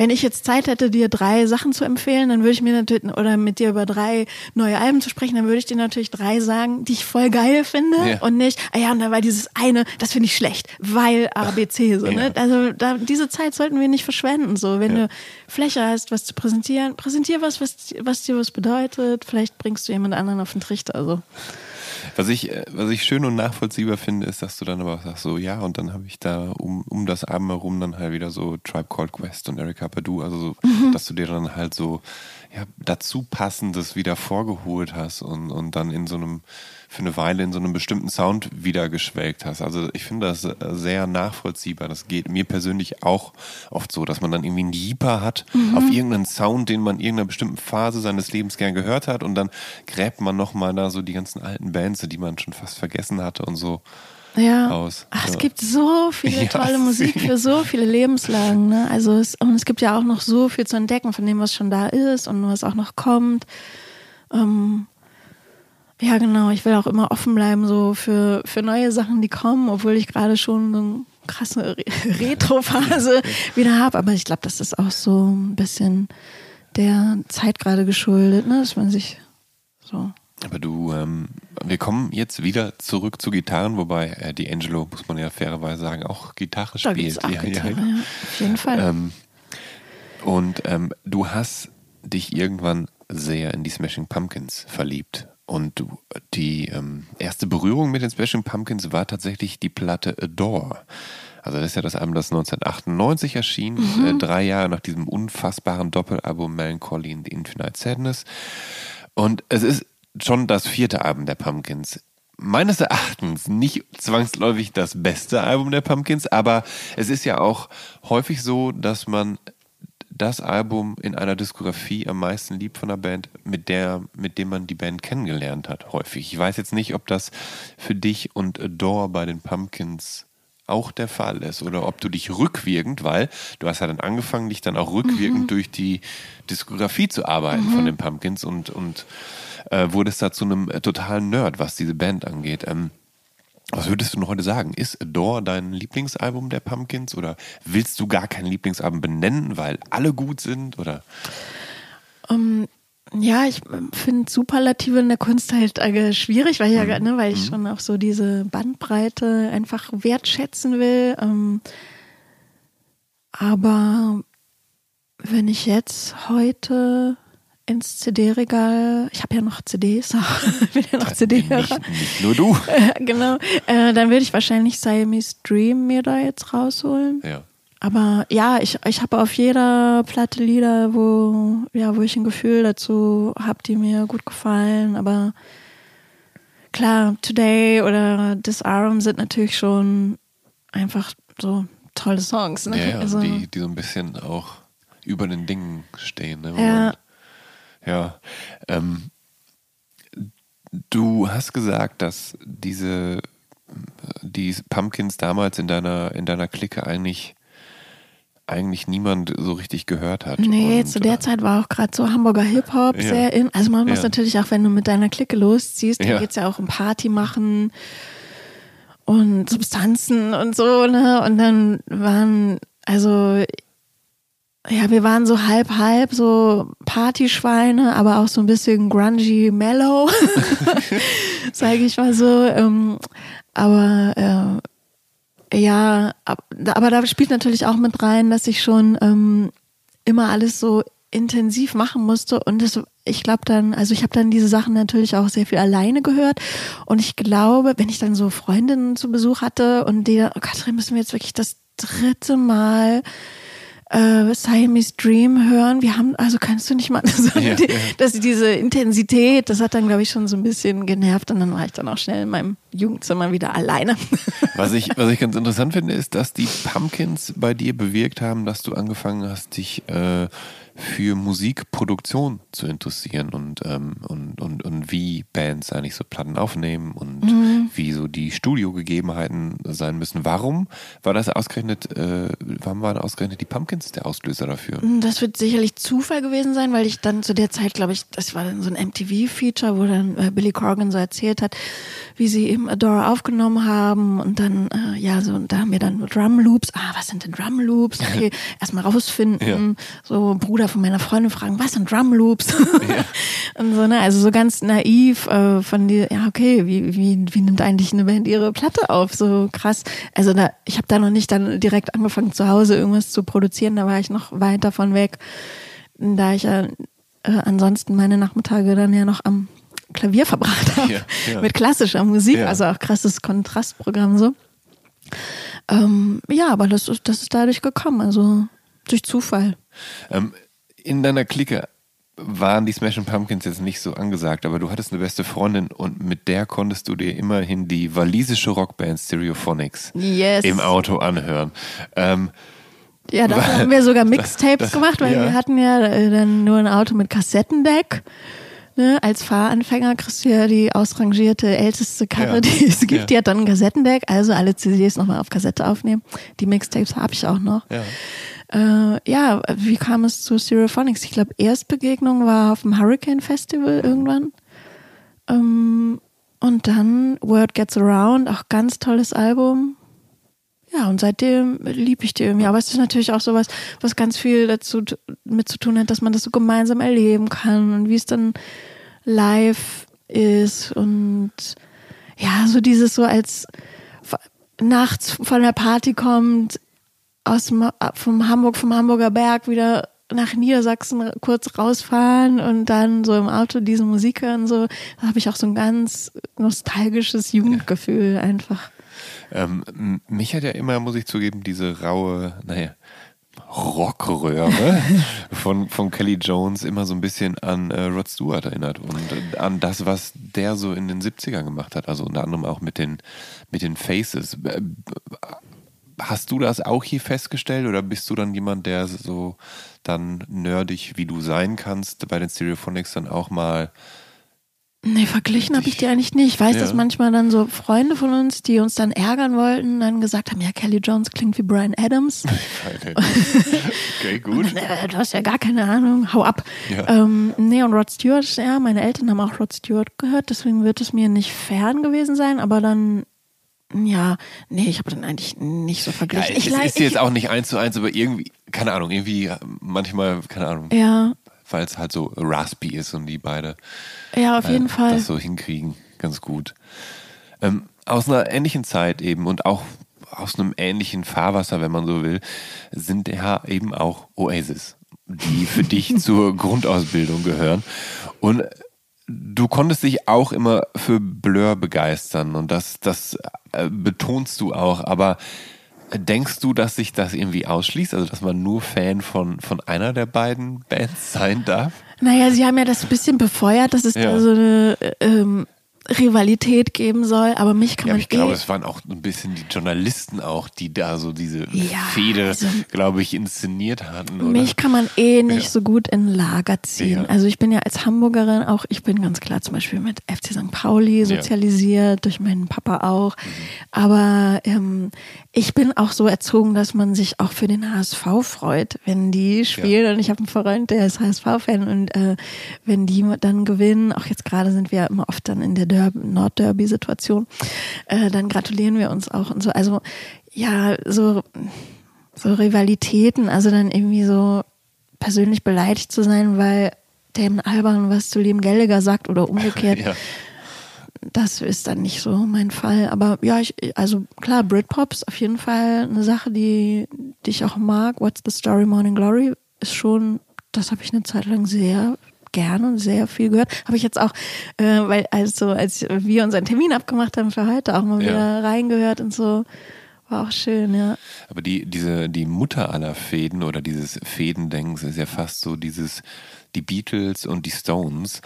wenn ich jetzt Zeit hätte, dir drei Sachen zu empfehlen, dann würde ich mir natürlich, oder mit dir über drei neue Alben zu sprechen, dann würde ich dir natürlich drei sagen, die ich voll geil finde Ja. und nicht, ah ja, und da war dieses eine, das finde ich schlecht, weil ABC, so, ne? Ja. Also, da, diese Zeit sollten wir nicht verschwenden, so. Wenn Ja. du Fläche hast, was zu präsentieren, präsentier was, was, was dir was bedeutet, vielleicht bringst du jemand anderen auf den Trichter, also. Was ich, äh, was ich schön und nachvollziehbar finde, ist, dass du dann aber auch sagst, so ja, und dann habe ich da um, um das Album herum dann halt wieder so Tribe Called Quest und Erika Badu, also so, Mhm. dass du dir dann halt so ja, dazu passendes wieder vorgeholt hast und, und dann in so einem, für eine Weile in so einem bestimmten Sound wieder geschwelgt hast. Also ich finde das äh, sehr nachvollziehbar. Das geht mir persönlich auch oft so, dass man dann irgendwie einen Jeeper hat Mhm. auf irgendeinen Sound, den man in irgendeiner bestimmten Phase seines Lebens gern gehört hat und dann gräbt man nochmal da so die ganzen alten Bands, die man schon fast vergessen hatte und so ja. aus. Ach, es Ja. gibt so viele [LAUGHS] Ja, tolle Musik sie- für so viele Lebenslagen. Ne? Also es, und es gibt ja auch noch so viel zu entdecken von dem, was schon da ist und was auch noch kommt. Ähm, ja, genau. Ich will auch immer offen bleiben so für, für neue Sachen, die kommen, obwohl ich gerade schon so eine krasse Re [LAUGHS] Retro-Phase [LAUGHS] wieder habe. Aber ich glaube, das ist auch so ein bisschen der Zeit gerade geschuldet, ne? dass man sich so Aber du, ähm, wir kommen jetzt wieder zurück zu Gitarren, wobei äh, die Angelo, muss man ja fairerweise sagen, auch Gitarre da spielt. auch Ja, ja, Gitarre, ja. ja, auf jeden Fall. Ähm, und ähm, du hast dich irgendwann sehr in die Smashing Pumpkins verliebt. Und die ähm, erste Berührung mit den Smashing Pumpkins war tatsächlich die Platte Adore. Also das ist ja das Album, das 1998 erschien, äh, drei Jahre nach diesem unfassbaren Doppelalbum Melancholy and Infinite Sadness. Und es ist schon das vierte Album der Pumpkins. Meines Erachtens nicht zwangsläufig das beste Album der Pumpkins, aber es ist ja auch häufig so, dass man das Album in einer Diskografie am meisten liebt von der Band, mit der, mit dem man die Band kennengelernt hat, häufig. Ich weiß jetzt nicht, ob das für dich und Adore bei den Pumpkins auch der Fall ist oder ob du dich rückwirkend, weil du hast ja dann angefangen, dich dann auch rückwirkend durch die Diskografie zu arbeiten von den Pumpkins und, und äh, wurdest da zu einem totalen Nerd, was diese Band angeht. Ähm, Was würdest du noch heute sagen? Ist Adore dein Lieblingsalbum der Pumpkins oder willst du gar kein Lieblingsalbum benennen, weil alle gut sind? Oder? Um, ja, ich finde Superlative in der Kunst halt äh, schwierig, weil, ja, mhm. ne, weil ich mhm. schon auch so diese Bandbreite einfach wertschätzen will. Ähm, aber wenn ich jetzt heute ins CD-Regal, ich habe ja noch CDs, bin [LAUGHS] ja noch CD-Hörer. Nicht, nicht, nur du. [LAUGHS] genau, äh, dann würde ich wahrscheinlich Siamese Dream mir da jetzt rausholen. Ja. Aber ja, ich, ich habe auf jeder Platte Lieder, wo, ja, wo ich ein Gefühl dazu habe, die mir gut gefallen. Aber klar, Today oder Disarm sind natürlich schon einfach so tolle Songs. Ne? Ja, ja also, die, die so ein bisschen auch über den Dingen stehen. Ne? Ja. Ja. Ähm, du hast gesagt, dass diese die Pumpkins damals in deiner in deiner Clique eigentlich eigentlich niemand so richtig gehört hat. Nee, und, zu der äh, Zeit war auch gerade so Hamburger Hip-Hop ja. sehr in. Also man muss ja. natürlich auch, wenn du mit deiner Clique losziehst, dann ja. geht es ja auch um Party machen und Substanzen und so, ne? Und dann waren, also ja, wir waren so halb, halb, so Partyschweine, aber auch so ein bisschen grungy mellow, [LAUGHS] sage ich mal so. Ähm, aber äh, ja, aber da spielt natürlich auch mit rein, dass ich schon ähm, immer alles so intensiv machen musste und das, ich glaube dann, also ich habe dann diese Sachen natürlich auch sehr viel alleine gehört und ich glaube, wenn ich dann so Freundinnen zu Besuch hatte und die, oh Katrin, müssen wir jetzt wirklich das dritte Mal äh, Siamese Dream hören. Wir haben, also kannst du nicht mal [LAUGHS] sagen, ja, ja. dass diese Intensität, das hat dann, glaube ich, schon so ein bisschen genervt und dann war ich dann auch schnell in meinem Jugendzimmer wieder alleine. [LAUGHS] Was ich, was ich ganz interessant finde, ist, dass die Pumpkins bei dir bewirkt haben, dass du angefangen hast, dich äh, für Musikproduktion zu interessieren und, ähm, und, und, und wie Bands eigentlich so Platten aufnehmen und mhm. Wie so die Studiogegebenheiten sein müssen. Warum war das ausgerechnet, äh, warum waren ausgerechnet die Pumpkins der Auslöser dafür? Das wird sicherlich Zufall gewesen sein, weil ich dann zu der Zeit, glaube ich, das war dann so ein MTV-Feature, wo dann äh, Billy Corgan so erzählt hat, wie sie eben Adora aufgenommen haben und dann, äh, ja, so, da haben wir dann Drum Loops. Ah, was sind denn Drum Loops? [LAUGHS] Okay, erstmal rausfinden. Ja. So, Bruder von meiner Freundin fragen, was sind Drum Loops? Ja. [LAUGHS] und so, ne, also so ganz naiv äh, von dir, ja, okay, wie, wie, wie nimmt eigentlich eine Band ihre Platte auf? So krass. Also da, ich habe da noch nicht dann direkt angefangen, zu Hause irgendwas zu produzieren, da war ich noch weit davon weg. Da ich ja äh, ansonsten meine Nachmittage dann ja noch am Klavier verbracht habe. Ja, ja. Mit klassischer Musik, ja. also auch krasses Kontrastprogramm so. Ähm, ja, aber das, ist, das ist dadurch gekommen, also durch Zufall. Ähm, in deiner Clique waren die Smashing Pumpkins jetzt nicht so angesagt, aber du hattest eine beste Freundin und mit der konntest du dir immerhin die walisische Rockband Stereophonics yes. im Auto anhören. Ähm, ja, da haben wir sogar [LAUGHS] Mixtapes das, das, gemacht, weil ja. wir hatten ja äh, dann nur ein Auto mit Kassettendeck Ne, als Fahranfänger kriegst du ja die ausrangierte älteste Karre, ja. die es gibt. Ja. Die hat dann ein Kassettendeck, also alle CDs nochmal auf Kassette aufnehmen. Die Mixtapes habe ich auch noch. Ja. Äh, ja, wie kam es zu Stereophonics? Ich glaube, Erstbegegnung war auf dem Hurricane Festival irgendwann. Ähm, und dann Word Gets Around, auch ganz tolles Album. Ja, und seitdem liebe ich die irgendwie. Aber es ist natürlich auch sowas, was ganz viel dazu mit zu tun hat, dass man das so gemeinsam erleben kann und wie es dann live ist und ja, so dieses so als nachts von der Party kommt, aus dem, vom Hamburg, vom Hamburger Berg wieder nach Niedersachsen kurz rausfahren und dann so im Auto diese Musik hören, so, da habe ich auch so ein ganz nostalgisches Jugendgefühl einfach. Ähm, mich hat ja immer, muss ich zugeben, diese raue, naja, Rockröhre [LAUGHS] von, von Kelly Jones immer so ein bisschen an äh, Rod Stewart erinnert und äh, an das, was der so in den 70ern gemacht hat. Also unter anderem auch mit den, mit den Faces. Äh, hast du das auch hier festgestellt oder bist du dann jemand, der so dann nerdig, wie du sein kannst, bei den Stereophonics dann auch mal Nee, verglichen habe ich die eigentlich nicht. Ich weiß, ja. dass manchmal dann so Freunde von uns, die uns dann ärgern wollten, dann gesagt haben, ja, Kelly Jones klingt wie Brian Adams. [LAUGHS] okay, [LAUGHS] gut. Äh, du hast ja gar keine Ahnung, hau ab. Ja. Ähm, nee, und Rod Stewart, ja, meine Eltern haben auch Rod Stewart gehört, deswegen wird es mir nicht fern gewesen sein, aber dann Ja, nee, ich habe dann eigentlich nicht so Ja, verglichen. es ich leid- ist jetzt auch nicht eins zu eins, aber irgendwie, keine Ahnung, irgendwie äh, manchmal, keine Ahnung, ja, weil es halt so raspy ist und die beide ja, auf jeden äh, Fall. das so hinkriegen, ganz gut. Ähm, aus einer ähnlichen Zeit eben und auch aus einem ähnlichen Fahrwasser, wenn man so will, sind ja eben auch Oasis, die für dich [LAUGHS] zur Grundausbildung gehören. Und du konntest dich auch immer für Blur begeistern und das, das äh, betonst du auch, aber denkst du, dass sich das irgendwie ausschließt, also dass man nur Fan von, von einer der beiden Bands sein darf? Naja, sie haben ja das ein bisschen befeuert, dass es Ja. da so eine ähm, Rivalität geben soll, aber mich kann Ja, man ich glaube, eh, es waren auch ein bisschen die Journalisten auch, die da so diese Ja, Fehde, also- glaube ich, inszeniert hatten. Oder? mich kann man eh nicht Ja. so gut in Lager ziehen. Ja. Also ich bin ja als Hamburgerin auch, ich bin ganz klar zum Beispiel mit FC St. Pauli sozialisiert, durch meinen Papa auch. Mhm. Aber ähm, ich bin auch so erzogen, dass man sich auch für den HSV freut, wenn die spielen. Und ich habe einen Freund, der ist HSV-Fan und äh, wenn die dann gewinnen, auch jetzt gerade sind wir ja immer oft dann in der Derby, Nordderby-Situation, äh, dann gratulieren wir uns auch und so. Also ja, so so Rivalitäten, also dann irgendwie so persönlich beleidigt zu sein, weil Damon Alban was zu Liam Gallagher sagt oder umgekehrt, [LAUGHS] Ja. das ist dann nicht so mein Fall. Aber ja, ich, also klar, Britpop ist auf jeden Fall eine Sache, die, die ich auch mag. What's the Story Morning Glory ist schon, das habe ich eine Zeit lang sehr gerne und sehr viel gehört. Habe ich jetzt auch, äh, weil also als wir unseren Termin abgemacht haben für heute, auch mal Ja. wieder reingehört und so. War auch schön, ja. Aber die, diese, die Mutter aller Fäden oder dieses Fädendenkens ist ja fast so dieses, die Beatles und die Stones.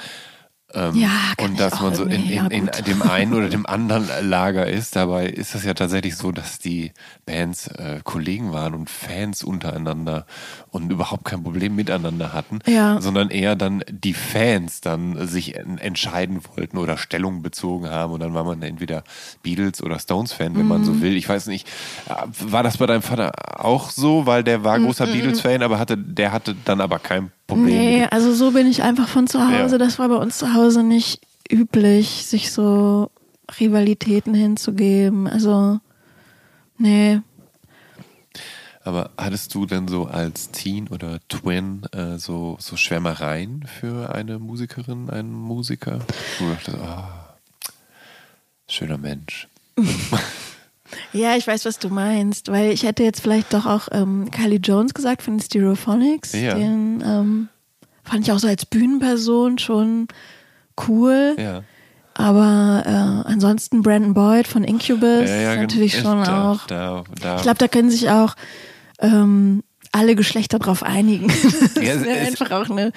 Ähm, Ja, und dass man so in, in, in dem einen oder dem [LAUGHS] anderen Lager ist. Dabei ist das ja tatsächlich so, dass die Bands äh, Kollegen waren und Fans untereinander und überhaupt kein Problem miteinander hatten, Ja. sondern eher dann die Fans dann sich en entscheiden wollten oder Stellung bezogen haben und dann war man entweder Beatles oder Stones-Fan, wenn man Mhm. so will. Ich weiß nicht, äh, war das bei deinem Vater auch so, weil der war Mhm, großer Beatles-Fan, aber hatte, der hatte dann aber kein Problem. Nee, also so bin ich einfach von zu Hause. Ja. Das war bei uns zu Hause nicht üblich, sich so Rivalitäten hinzugeben. Also, nee. Aber hattest du denn so als Teen oder Twin äh, so, so Schwärmereien für eine Musikerin, einen Musiker? Wo du dachtest, ah, schöner Mensch. [LAUGHS] Ja, ich weiß, was du meinst, weil ich hätte jetzt vielleicht doch auch ähm, Kylie Jones gesagt von den Stereophonics. Ja. Den ähm, fand ich auch so als Bühnenperson schon cool. Ja. Aber äh, ansonsten Brandon Boyd von Incubus ja, ja, ist natürlich schon da, auch. Da, da, Ich glaube, da können sich auch ähm, alle Geschlechter drauf einigen. [LAUGHS] das Ja, ist ja einfach auch eine.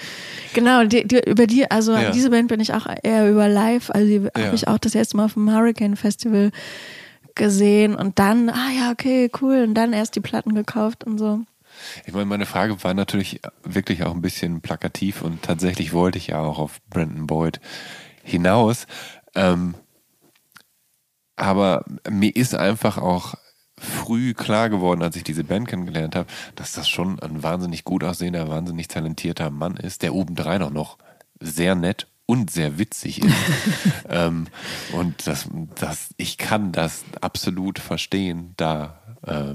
Genau, die, die, über die, also diese Band bin ich auch eher über live. Also die habe ich auch das erste Mal auf dem Hurricane Festival gesehen und dann, ah ja, okay, cool. Und dann erst die Platten gekauft und so. Ich meine, meine Frage war natürlich wirklich auch ein bisschen plakativ und tatsächlich wollte ich ja auch auf Brandon Boyd hinaus. Ähm, aber mir ist einfach auch früh klar geworden, als ich diese Band kennengelernt habe, dass das schon ein wahnsinnig gut aussehender, wahnsinnig talentierter Mann ist, der obendrein auch noch sehr nett und sehr witzig ist. [LAUGHS] ähm, und das, das, ich kann das absolut verstehen, da äh,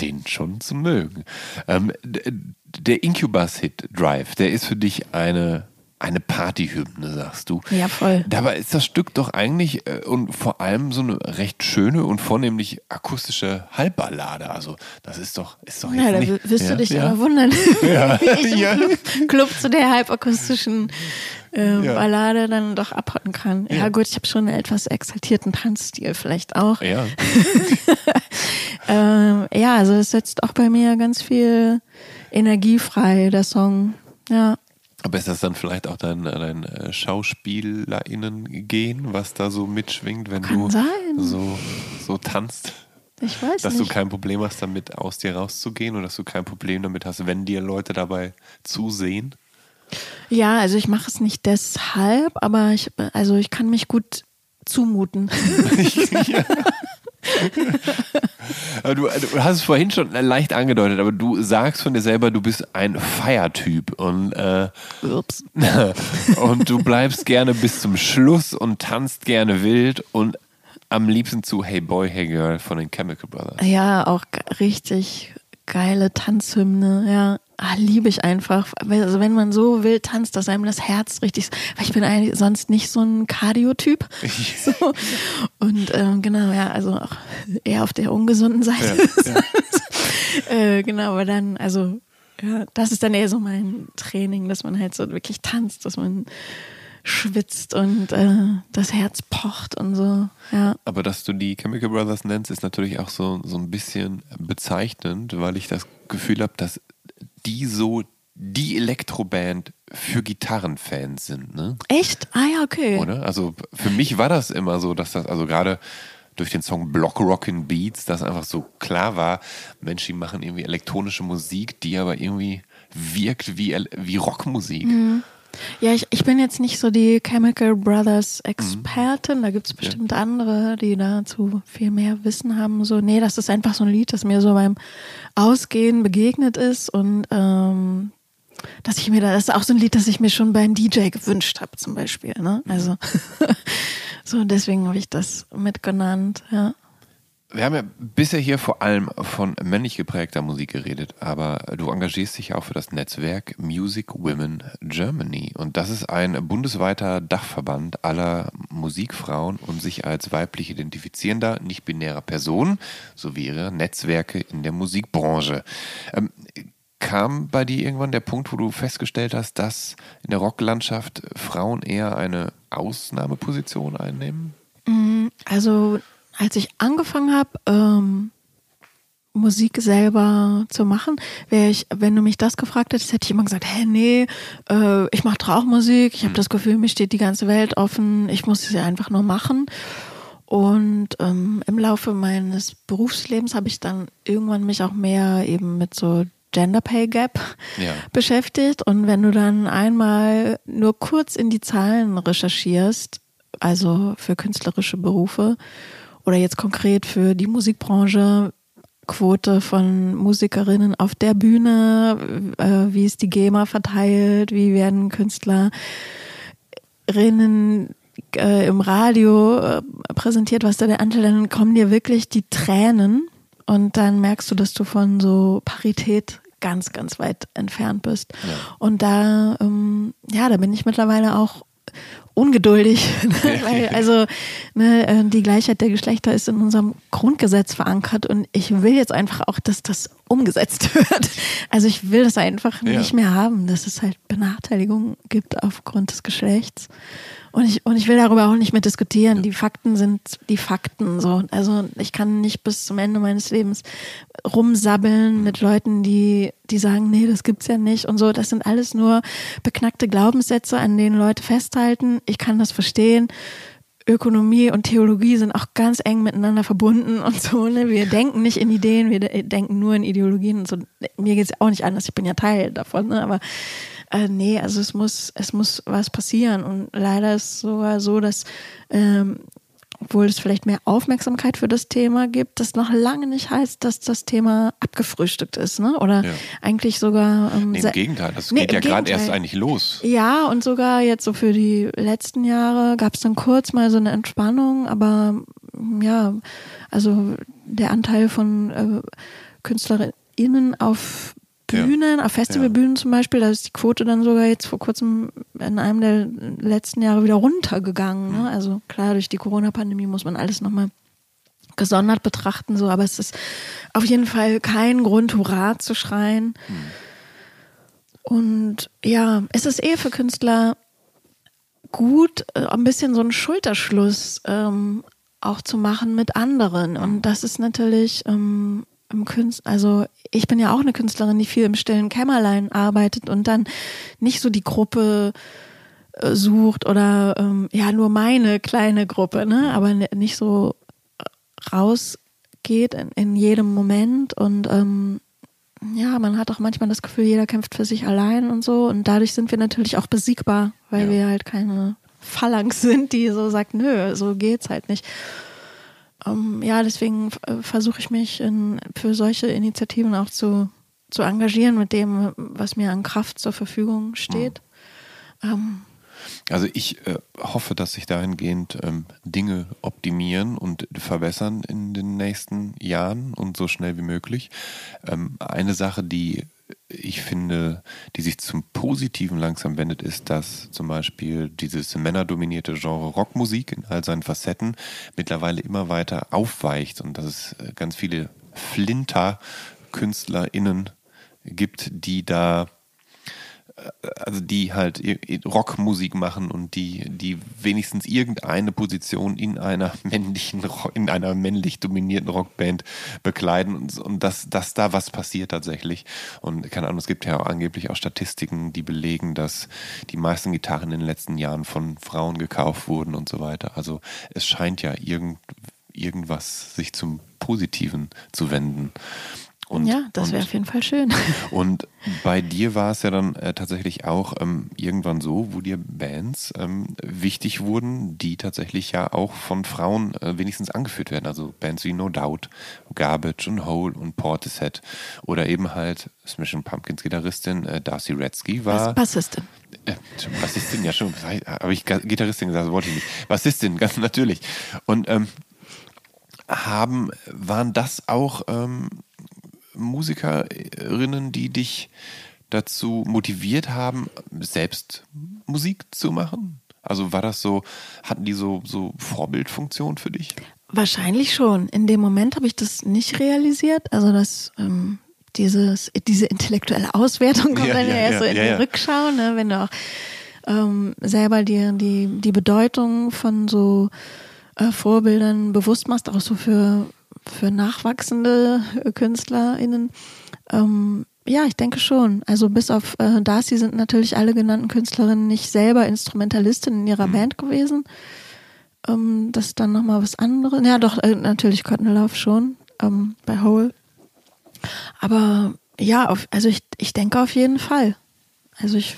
den schon zu mögen. Ähm, der Incubus-Hit Drive, der ist für dich eine, eine Partyhymne, sagst du. Ja, voll. Dabei ist das Stück doch eigentlich äh, und vor allem so eine recht schöne und vornehmlich akustische Halbballade. Also das ist doch, ist doch jetzt Ja, da wirst ja, du dich ja. aber wundern, [LAUGHS] Ja. wie [LAUGHS] ich im Ja. Club zu der halbakustischen äh, Ja. Ballade dann doch abhotten kann. Ja, Ja. gut, ich habe schon einen etwas exaltierten Tanzstil vielleicht auch. Ja, [LAUGHS] Ähm, ja, also es setzt auch bei mir ganz viel Energie frei, der Song. Ja. aber ist das dann vielleicht auch dein, dein äh, SchauspielerInnen gehen, was da so mitschwingt, wenn Kann du sein. so so tanzt? Ich weiß Dass nicht. du kein Problem hast, damit aus dir rauszugehen oder dass du kein Problem damit hast, wenn dir Leute dabei zusehen? Ja, also ich mache es nicht deshalb, aber ich, also ich kann mich gut zumuten. [LAUGHS] Aber Du, du hast es vorhin schon leicht angedeutet, aber du sagst von dir selber, du bist ein Feiertyp und, äh, Ups. [LAUGHS] und du bleibst gerne bis zum Schluss und tanzt gerne wild und am liebsten zu Hey Boy, Hey Girl von den Chemical Brothers. Ja, auch richtig geile Tanzhymne, ja. Ah, liebe ich einfach. Also wenn man so wild tanzt, dass einem das Herz richtig, weil ich bin eigentlich sonst nicht so ein Cardio-Typ. [LAUGHS] so. Und ähm, genau, ja, also auch eher auf der ungesunden Seite. Ja, ja. [LAUGHS] äh, genau, aber dann, also ja, das ist dann eher so mein Training, dass man halt so wirklich tanzt, dass man schwitzt und äh, das Herz pocht und so. Ja. Aber dass du die Chemical Brothers nennst, ist natürlich auch so, so ein bisschen bezeichnend, weil ich das Gefühl habe, dass die so die Elektroband für Gitarrenfans sind. Ne? Echt? Ah ja, okay. Oder? Also für mich war das immer so, dass das, also gerade durch den Song Block Rockin' Beats, dass einfach so klar war, Mensch, die machen irgendwie elektronische Musik, die aber irgendwie wirkt wie, wie Rockmusik. Mhm. Ja, ich, ich bin jetzt nicht so die Chemical Brothers Expertin. Mhm. Da gibt es bestimmt ja. andere, die dazu viel mehr Wissen haben. So, nee, das ist einfach so ein Lied, das mir so beim Ausgehen begegnet ist und ähm, dass ich mir da, das ist auch so ein Lied, das ich mir schon beim DJ gewünscht habe, zum Beispiel. Ne? Mhm. Also [LAUGHS] so, deswegen habe ich das mitgenannt, ja. Wir haben ja bisher hier vor allem von männlich geprägter Musik geredet, aber du engagierst dich auch für das Netzwerk Music Women Germany. Und das ist ein bundesweiter Dachverband aller Musikfrauen und sich als weiblich identifizierender, nicht-binärer Personen sowie ihre Netzwerke in der Musikbranche. Ähm, kam bei dir irgendwann der Punkt, wo du festgestellt hast, dass in der Rocklandschaft Frauen eher eine Ausnahmeposition einnehmen? Mm, also als ich angefangen habe, ähm, Musik selber zu machen, wäre ich, wenn du mich das gefragt hättest, hätte ich immer gesagt, hä, nee, äh, ich mache Trauchmusik, ich habe hm. das Gefühl, mir steht die ganze Welt offen, ich muss sie einfach nur machen. Und ähm, im Laufe meines Berufslebens habe ich dann irgendwann mich auch mehr eben mit so Gender Pay Gap ja. beschäftigt. Und wenn du dann einmal nur kurz in die Zahlen recherchierst, also für künstlerische Berufe, oder jetzt konkret für die Musikbranche Quote von Musikerinnen auf der Bühne, äh, wie ist die GEMA verteilt, wie werden Künstlerinnen äh, im Radio äh, präsentiert, was da der Anteil, dann kommen dir wirklich die Tränen und dann merkst du, dass du von so Parität ganz, ganz weit entfernt bist. Ja. Und da, ähm, ja, da bin ich mittlerweile auch ungeduldig, [LAUGHS] ne? weil also ne, äh, die Gleichheit der Geschlechter ist in unserem Grundgesetz verankert und ich will jetzt einfach auch, dass das umgesetzt [LAUGHS] wird. Also ich will das einfach ja. nicht mehr haben, dass es halt Benachteiligung gibt aufgrund des Geschlechts. Und ich, und ich will darüber auch nicht mehr diskutieren. Ja. Die Fakten sind die Fakten. So. Also ich kann nicht bis zum Ende meines Lebens rumsabbeln mhm. mit Leuten, die, die sagen, nee, das gibt's ja nicht und so. Das sind alles nur beknackte Glaubenssätze, an denen Leute festhalten. Ich kann das verstehen. Ökonomie und Theologie sind auch ganz eng miteinander verbunden und so. Ne? Wir denken nicht in Ideen, wir denken nur in Ideologien und so. Mir geht's auch nicht anders, ich bin ja Teil davon, ne? aber äh, nee, also es muss, es muss was passieren. Und leider ist es sogar so, dass ähm, obwohl es vielleicht mehr Aufmerksamkeit für das Thema gibt, das noch lange nicht heißt, dass das Thema abgefrühstückt ist, ne? Oder ja. eigentlich sogar. Ähm, nee, Im Gegenteil, das nee, geht ja gerade erst eigentlich los. Ja, und sogar jetzt so für die letzten Jahre gab es dann kurz mal so eine Entspannung, aber ja, also der Anteil von äh, KünstlerInnen auf Bühnen, ja. auf Festivalbühnen zum Beispiel, da ist die Quote dann sogar jetzt vor kurzem in einem der letzten Jahre wieder runtergegangen. Ne? Also klar, durch die Corona-Pandemie muss man alles nochmal gesondert betrachten, so, aber es ist auf jeden Fall kein Grund, Hurra zu schreien. Hm. Und ja, es ist eh für Künstler gut, äh, ein bisschen so einen Schulterschluss ähm, auch zu machen mit anderen. Und das ist natürlich ähm, im Künst, also ich bin ja auch eine Künstlerin, die viel im stillen Kämmerlein arbeitet und dann nicht so die Gruppe äh, sucht oder ähm, ja nur meine kleine Gruppe, ne, aber nicht so rausgeht in, in jedem Moment und ähm, ja, man hat auch manchmal das Gefühl, jeder kämpft für sich allein und so und dadurch sind wir natürlich auch besiegbar, weil ja. wir halt keine Phalanx sind, die so sagt, nö, so geht's halt nicht. Ähm, ja, deswegen äh, versuche ich mich in, für solche Initiativen auch zu, zu engagieren mit dem, was mir an Kraft zur Verfügung steht. Mhm. Um, Also ich äh, hoffe, dass sich dahingehend ähm, Dinge optimieren und verbessern in den nächsten Jahren und so schnell wie möglich. Ähm, eine Sache, die ich finde, die sich zum Positiven langsam wendet, ist, dass zum Beispiel dieses männerdominierte Genre Rockmusik in all seinen Facetten mittlerweile immer weiter aufweicht und dass es äh, ganz viele Flinter-KünstlerInnen gibt, die da also die halt Rockmusik machen und die, die wenigstens irgendeine Position in einer [LAUGHS] männlichen, in einer männlich dominierten Rockband bekleiden und, und dass, dass da was passiert tatsächlich. Und keine Ahnung, es gibt ja auch angeblich auch Statistiken, die belegen, dass die meisten Gitarren in den letzten Jahren von Frauen gekauft wurden und so weiter. Also es scheint ja irgend, irgendwas sich zum Positiven zu wenden. Und, ja, das wäre auf jeden Fall schön. [LAUGHS] Und bei dir war es ja dann äh, tatsächlich auch ähm, irgendwann so, wo dir Bands ähm, wichtig wurden, die tatsächlich ja auch von Frauen äh, wenigstens angeführt werden. Also Bands wie No Doubt, Garbage und Hole und Portishead oder eben halt Smashing Pumpkins Gitarristin äh, Darcy Redsky war. Bassistin. Äh, Bassistin, ja schon. Habe ich Gitarristin gesagt, das wollte ich nicht. Bassistin, [LAUGHS] ganz natürlich. Und ähm, haben, waren das auch ähm, Musikerinnen, die dich dazu motiviert haben, selbst Musik zu machen? Also war das so, hatten die so, so Vorbildfunktion für dich? Wahrscheinlich schon. In dem Moment habe ich das nicht realisiert. Also dass ähm, dieses, diese intellektuelle Auswertung [LAUGHS] kommt ja, dann ja, ja erst so in ja, die Rückschau, ne? wenn du auch ähm, selber dir die, die Bedeutung von so äh, Vorbildern bewusst machst, auch so für für nachwachsende KünstlerInnen? Ähm, ja, ich denke schon. Also bis auf äh, Darcy sind natürlich alle genannten Künstlerinnen nicht selber Instrumentalistin in ihrer mhm. Band gewesen. Ähm, das ist dann nochmal was anderes. Ja, doch, äh, natürlich Cotton Love schon ähm, bei Hole. Aber ja, auf, also ich, ich denke auf jeden Fall. Also ich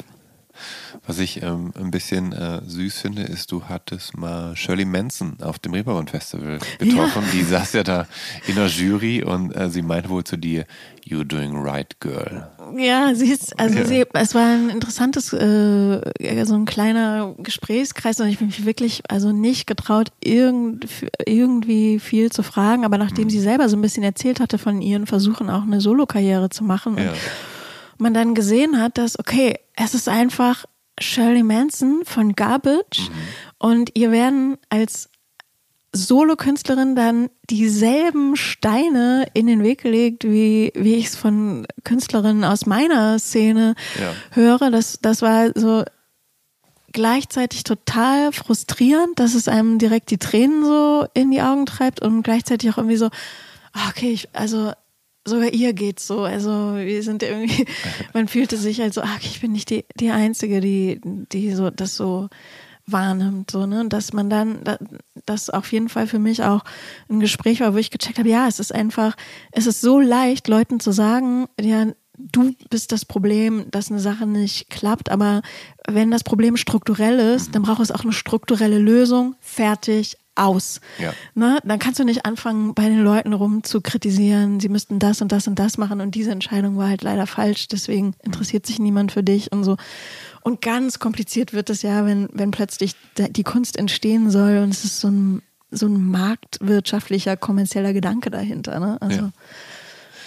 was ich ähm, ein bisschen äh, süß finde, ist, du hattest mal Shirley Manson auf dem Reeperbahn Festival getroffen. Ja. Die saß ja da in der Jury und äh, sie meinte wohl zu dir, You're doing right, girl. Ja, sie ist, also ja. sie, es war ein interessantes, äh, so ein kleiner Gesprächskreis und ich bin mich wirklich also nicht getraut, irgend, irgendwie viel zu fragen, aber nachdem mhm. sie selber so ein bisschen erzählt hatte von ihren Versuchen, auch eine Solokarriere zu machen ja. und man dann gesehen hat, dass, okay, es ist einfach Shirley Manson von Garbage mhm. und ihr werden als Solokünstlerin dann dieselben Steine in den Weg gelegt, wie, wie ich es von Künstlerinnen aus meiner Szene ja. höre. Das, das war so gleichzeitig total frustrierend, dass es einem direkt die Tränen so in die Augen treibt und gleichzeitig auch irgendwie so, ah, okay, ich, also sogar ihr geht's so. Also wir sind irgendwie, [LAUGHS] man fühlte sich halt so, ach, ich bin nicht die, die Einzige, die, die so das so wahrnimmt, so, ne? Dass man dann, das auf jeden Fall für mich auch ein Gespräch war, wo ich gecheckt habe, ja, es ist einfach, es ist so leicht, Leuten zu sagen, ja, du bist das Problem, dass eine Sache nicht klappt, aber wenn das Problem strukturell ist, dann braucht es auch eine strukturelle Lösung, fertig, aus. Ja. Ne? Dann kannst du nicht anfangen, bei den Leuten rum zu kritisieren, sie müssten das und das und das machen und diese Entscheidung war halt leider falsch, deswegen interessiert sich niemand für dich und so. Und ganz kompliziert wird es ja, wenn, wenn plötzlich die Kunst entstehen soll und es ist so ein, so ein marktwirtschaftlicher, kommerzieller Gedanke dahinter. Ne? Also,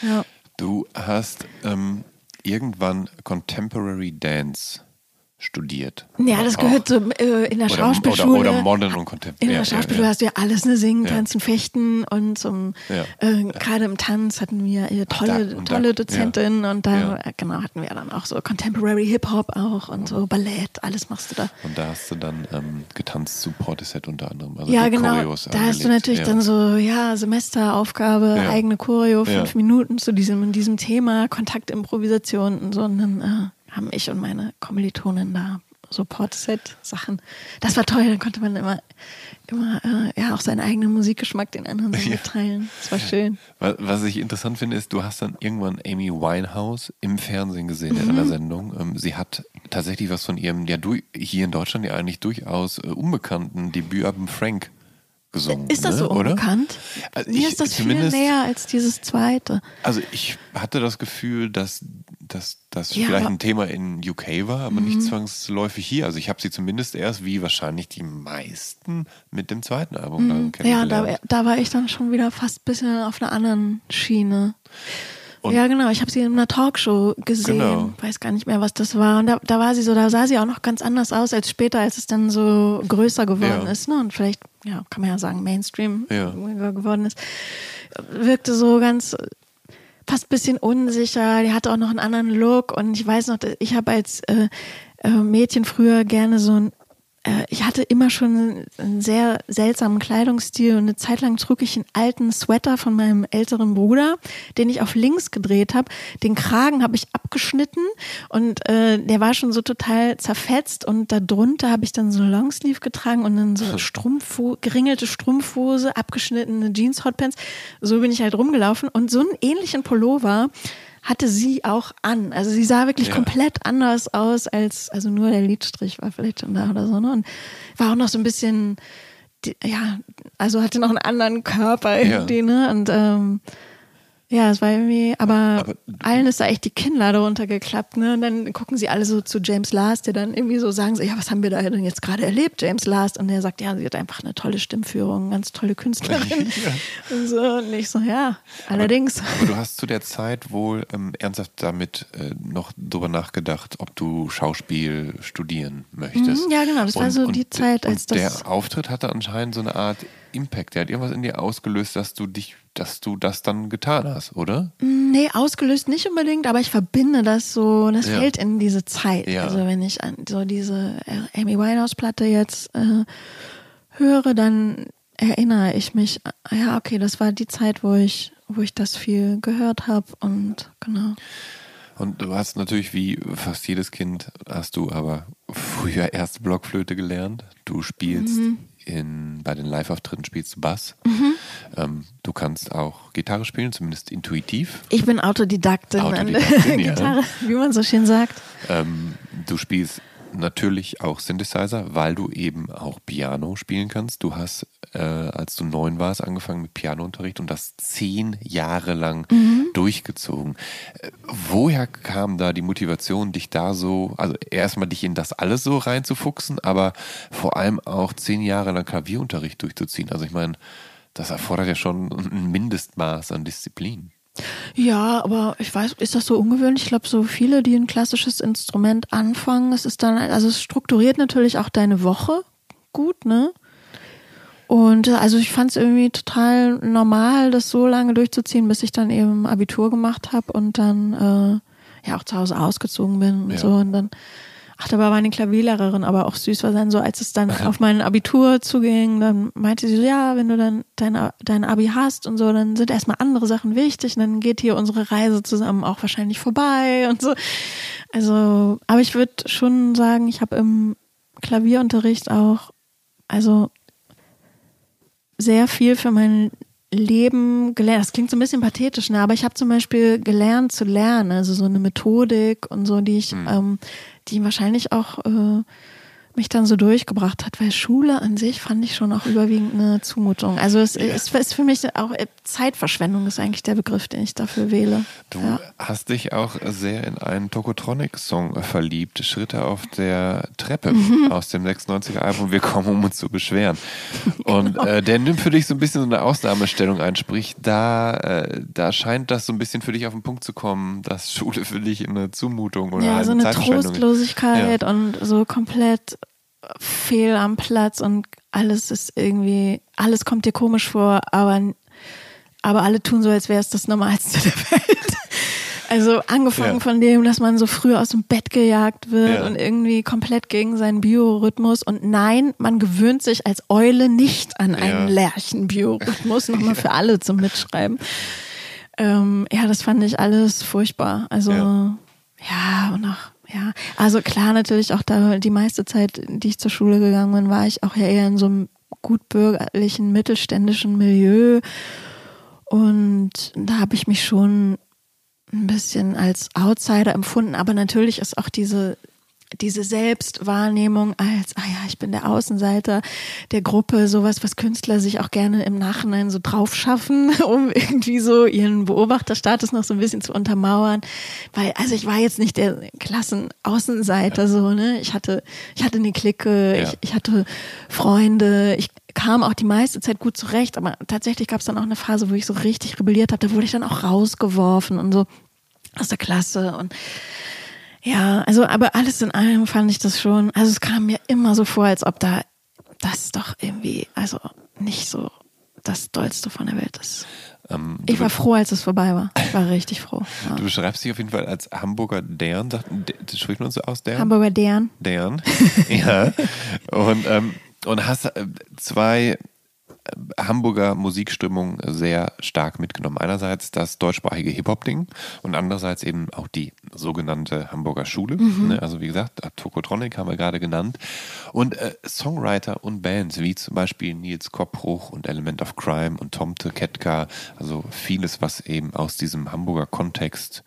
ja. ja. Du hast ähm, irgendwann Contemporary Dance studiert. Ja, das gehört so äh, in der oder, Schauspielschule. Oder, oder Modern und Contemporary. In der Schauspielschule ja, ja. hast du ja alles, ne? Singen, Tanzen, Fechten und zum, äh, gerade im Tanz hatten wir tolle, da, tolle da, Dozentinnen und da, äh, genau, hatten wir dann auch so Contemporary Hip-Hop auch und so Ballett, alles machst du da. Und da hast du dann ähm, getanzt zu Portishead unter anderem. Also ja, genau. Choreos da angelegt. hast du natürlich dann so, ja, Semesteraufgabe, eigene Choreo, fünf Minuten zu diesem, diesem Thema, Kontaktimprovisation und so. Und dann, äh, haben ich und meine Kommilitonen da so Portset-Sachen. Das war toll, dann konnte man immer, immer äh, ja auch seinen eigenen Musikgeschmack den anderen so mitteilen. Das war schön. Was ich interessant finde, ist, du hast dann irgendwann Amy Winehouse im Fernsehen gesehen mhm. in einer Sendung. Ähm, sie hat tatsächlich was von ihrem, ja, du, hier in Deutschland ja eigentlich durchaus äh, unbekannten Debütalbum Frank gesungen. Ist das ne? so unbekannt? Also Mir ist das viel näher als dieses zweite. Also ich hatte das Gefühl, dass dass das Ja, vielleicht Mhm. ein Thema in UK war, aber nicht zwangsläufig hier. Also ich habe sie zumindest erst, wie wahrscheinlich die meisten, mit dem zweiten Album Ja, kennengelernt. da, da war ich dann schon wieder fast ein bisschen auf einer anderen Schiene. Und- ja, genau. Ich habe sie in einer Talkshow gesehen. Genau. Weiß gar nicht mehr, was das war. Und da, da war sie so, da sah sie auch noch ganz anders aus als später, als es dann so größer geworden Ja. ist. Ne? Und vielleicht, ja, kann man ja sagen, Mainstream Ja. geworden ist. Wirkte so ganz fast ein bisschen unsicher. Die hatte auch noch einen anderen Look. Und ich weiß noch, ich habe als äh, äh, Mädchen früher gerne so ein ich hatte immer schon einen sehr seltsamen Kleidungsstil und eine Zeit lang trug ich einen alten Sweater von meinem älteren Bruder, den ich auf links gedreht habe. Den Kragen habe ich abgeschnitten und äh, der war schon so total zerfetzt und darunter habe ich dann so Longsleeve getragen und dann so Strumpfho geringelte Strumpfhose, abgeschnittene Jeans Hotpants. So bin ich halt rumgelaufen und so einen ähnlichen Pullover hatte sie auch an. Also sie sah wirklich Ja. komplett anders aus als, also nur der Lidstrich war vielleicht schon da oder so. Ne? Und war auch noch so ein bisschen, ja, also hatte noch einen anderen Körper Ja. irgendwie, ne? Und ähm, ja, es war irgendwie, aber, Aber- allen ist da echt die Kinnlade runtergeklappt, ne? Und dann gucken sie alle so zu James Last, der dann irgendwie so sagen, so, ja, was haben wir da denn jetzt gerade erlebt, James Last? Und der sagt, ja, sie hat einfach eine tolle Stimmführung, ganz tolle Künstlerin. [LAUGHS] Und so, und ich so, ja, allerdings. Aber du hast zu der Zeit wohl ähm, ernsthaft damit äh, noch drüber nachgedacht, ob du Schauspiel studieren möchtest. Mhm, ja, genau, das war so die Zeit, und als das- Der Auftritt hatte anscheinend so eine Art Impact. Der hat irgendwas in dir ausgelöst, dass du dich, dass du das dann getan hast, oder? Nee, ausgelöst nicht unbedingt, aber ich verbinde das so, das Ja. fällt in diese Zeit. Ja. Also wenn ich an so diese äh, Amy Winehouse-Platte jetzt äh, höre, dann erinnere ich mich, äh, ja, okay, das war die Zeit, wo ich, wo ich das viel gehört habe und genau. Und du hast natürlich, wie fast jedes Kind, hast du aber früher erst Blockflöte gelernt. Du spielst Mhm. In, bei den Live-Auftritten spielst du Bass. Ähm, du kannst auch Gitarre spielen, zumindest intuitiv. Ich bin Autodidaktin, Autodidaktin, an ja. [LAUGHS] Gitarre, wie man so schön sagt. Ähm, du spielst natürlich auch Synthesizer, weil du eben auch Piano spielen kannst. Du hast, äh, als du neun warst, angefangen mit Pianounterricht und das zehn Jahre lang durchgezogen. Äh, woher kam da die Motivation, dich da so, also erstmal dich in das alles so reinzufuchsen, aber vor allem auch zehn Jahre lang Klavierunterricht durchzuziehen? Also ich meine, das erfordert ja schon ein Mindestmaß an Disziplin. Ja, aber ich weiß, ist das so ungewöhnlich? Ich glaube, so viele, die ein klassisches Instrument anfangen, es ist dann, also es strukturiert natürlich auch deine Woche gut, ne? Und äh, also ich fand es irgendwie total normal, das so lange durchzuziehen, bis ich dann eben Abitur gemacht habe und dann äh, ja auch zu Hause ausgezogen bin und Ja. so. Und dann, ach, da war meine Klavierlehrerin aber auch süß, weil dann so, als es dann auf mein Abitur zuging, dann meinte sie so, ja, wenn du dann dein, dein Abi hast und so, dann sind erstmal andere Sachen wichtig und dann geht hier unsere Reise zusammen auch wahrscheinlich vorbei und so. Also, aber ich würde schon sagen, ich habe im Klavierunterricht auch, also sehr viel für mein Leben gelernt. Das klingt so ein bisschen pathetisch, ne? aber ich habe zum Beispiel gelernt zu lernen, also so eine Methodik und so, die ich, ähm, die wahrscheinlich auch äh, mich dann so durchgebracht hat, weil Schule an sich fand ich schon auch überwiegend eine Zumutung. Also es ist, ist für mich auch äh, Zeitverschwendung ist eigentlich der Begriff, den ich dafür wähle. Du Ja. hast dich auch sehr in einen Tokotronic-Song verliebt, Schritte auf der Treppe Mhm. aus dem 96er-Album Wir kommen, um uns zu beschweren. [LAUGHS] Und äh, der nimmt für dich so ein bisschen so eine Ausnahmestellung ein, sprich, da, äh, da scheint das so ein bisschen für dich auf den Punkt zu kommen, dass Schule für dich eine Zumutung oder ja, so eine Zeitverschwendung ist. Trostlosigkeit und so komplett fehl am Platz und alles ist irgendwie, alles kommt dir komisch vor, aber, aber alle tun so, als wäre es das Normalste [LAUGHS] der Welt. Also angefangen Ja. von dem, dass man so früh aus dem Bett gejagt wird Ja. und irgendwie komplett gegen seinen Biorhythmus. Und nein, man gewöhnt sich als Eule nicht an einen Ja. Lerchen-Biorhythmus. Nochmal für [LAUGHS] alle zum Mitschreiben. Ähm, ja, das fand ich alles furchtbar. Also Ja. ja, und auch, ja. Also klar, natürlich auch da die meiste Zeit, die ich zur Schule gegangen bin, war ich auch ja eher in so einem gutbürgerlichen, mittelständischen Milieu. Und da habe ich mich schon ein bisschen als Outsider empfunden. Aber natürlich ist auch diese, diese Selbstwahrnehmung als, ah ja, ich bin der Außenseiter der Gruppe, sowas, was Künstler sich auch gerne im Nachhinein so drauf schaffen, [LAUGHS] um irgendwie so ihren Beobachterstatus noch so ein bisschen zu untermauern. Weil, also ich war jetzt nicht der Klassenaußenseiter, so, ne? Ich hatte, ich hatte eine Clique, ja. ich, ich hatte Freunde, ich kam auch die meiste Zeit gut zurecht, aber tatsächlich gab es dann auch eine Phase, wo ich so richtig rebelliert habe, da wurde ich dann auch rausgeworfen und so aus der Klasse und ja, also aber alles in allem fand ich das schon, also es kam mir immer so vor, als ob da das doch irgendwie, also nicht so das Dollste von der Welt ist. Ähm, ich war froh, als es vorbei war. Ich war richtig froh. Ja. Du beschreibst dich auf jeden Fall als Hamburger Dern. Spricht man so aus Dern? Hamburger Dern. Dern. [LAUGHS] ja. Und, ähm, und hast äh, zwei Hamburger Musikstimmung sehr stark mitgenommen. Einerseits das deutschsprachige Hip-Hop-Ding und andererseits eben auch die sogenannte Hamburger Schule. Mhm. Ne? Also wie gesagt, Tokotronic haben wir gerade genannt. Und äh, Songwriter und Bands wie zum Beispiel Nils Koppbruch und Element of Crime und Tomte Ketka. Also vieles, was eben aus diesem Hamburger Kontext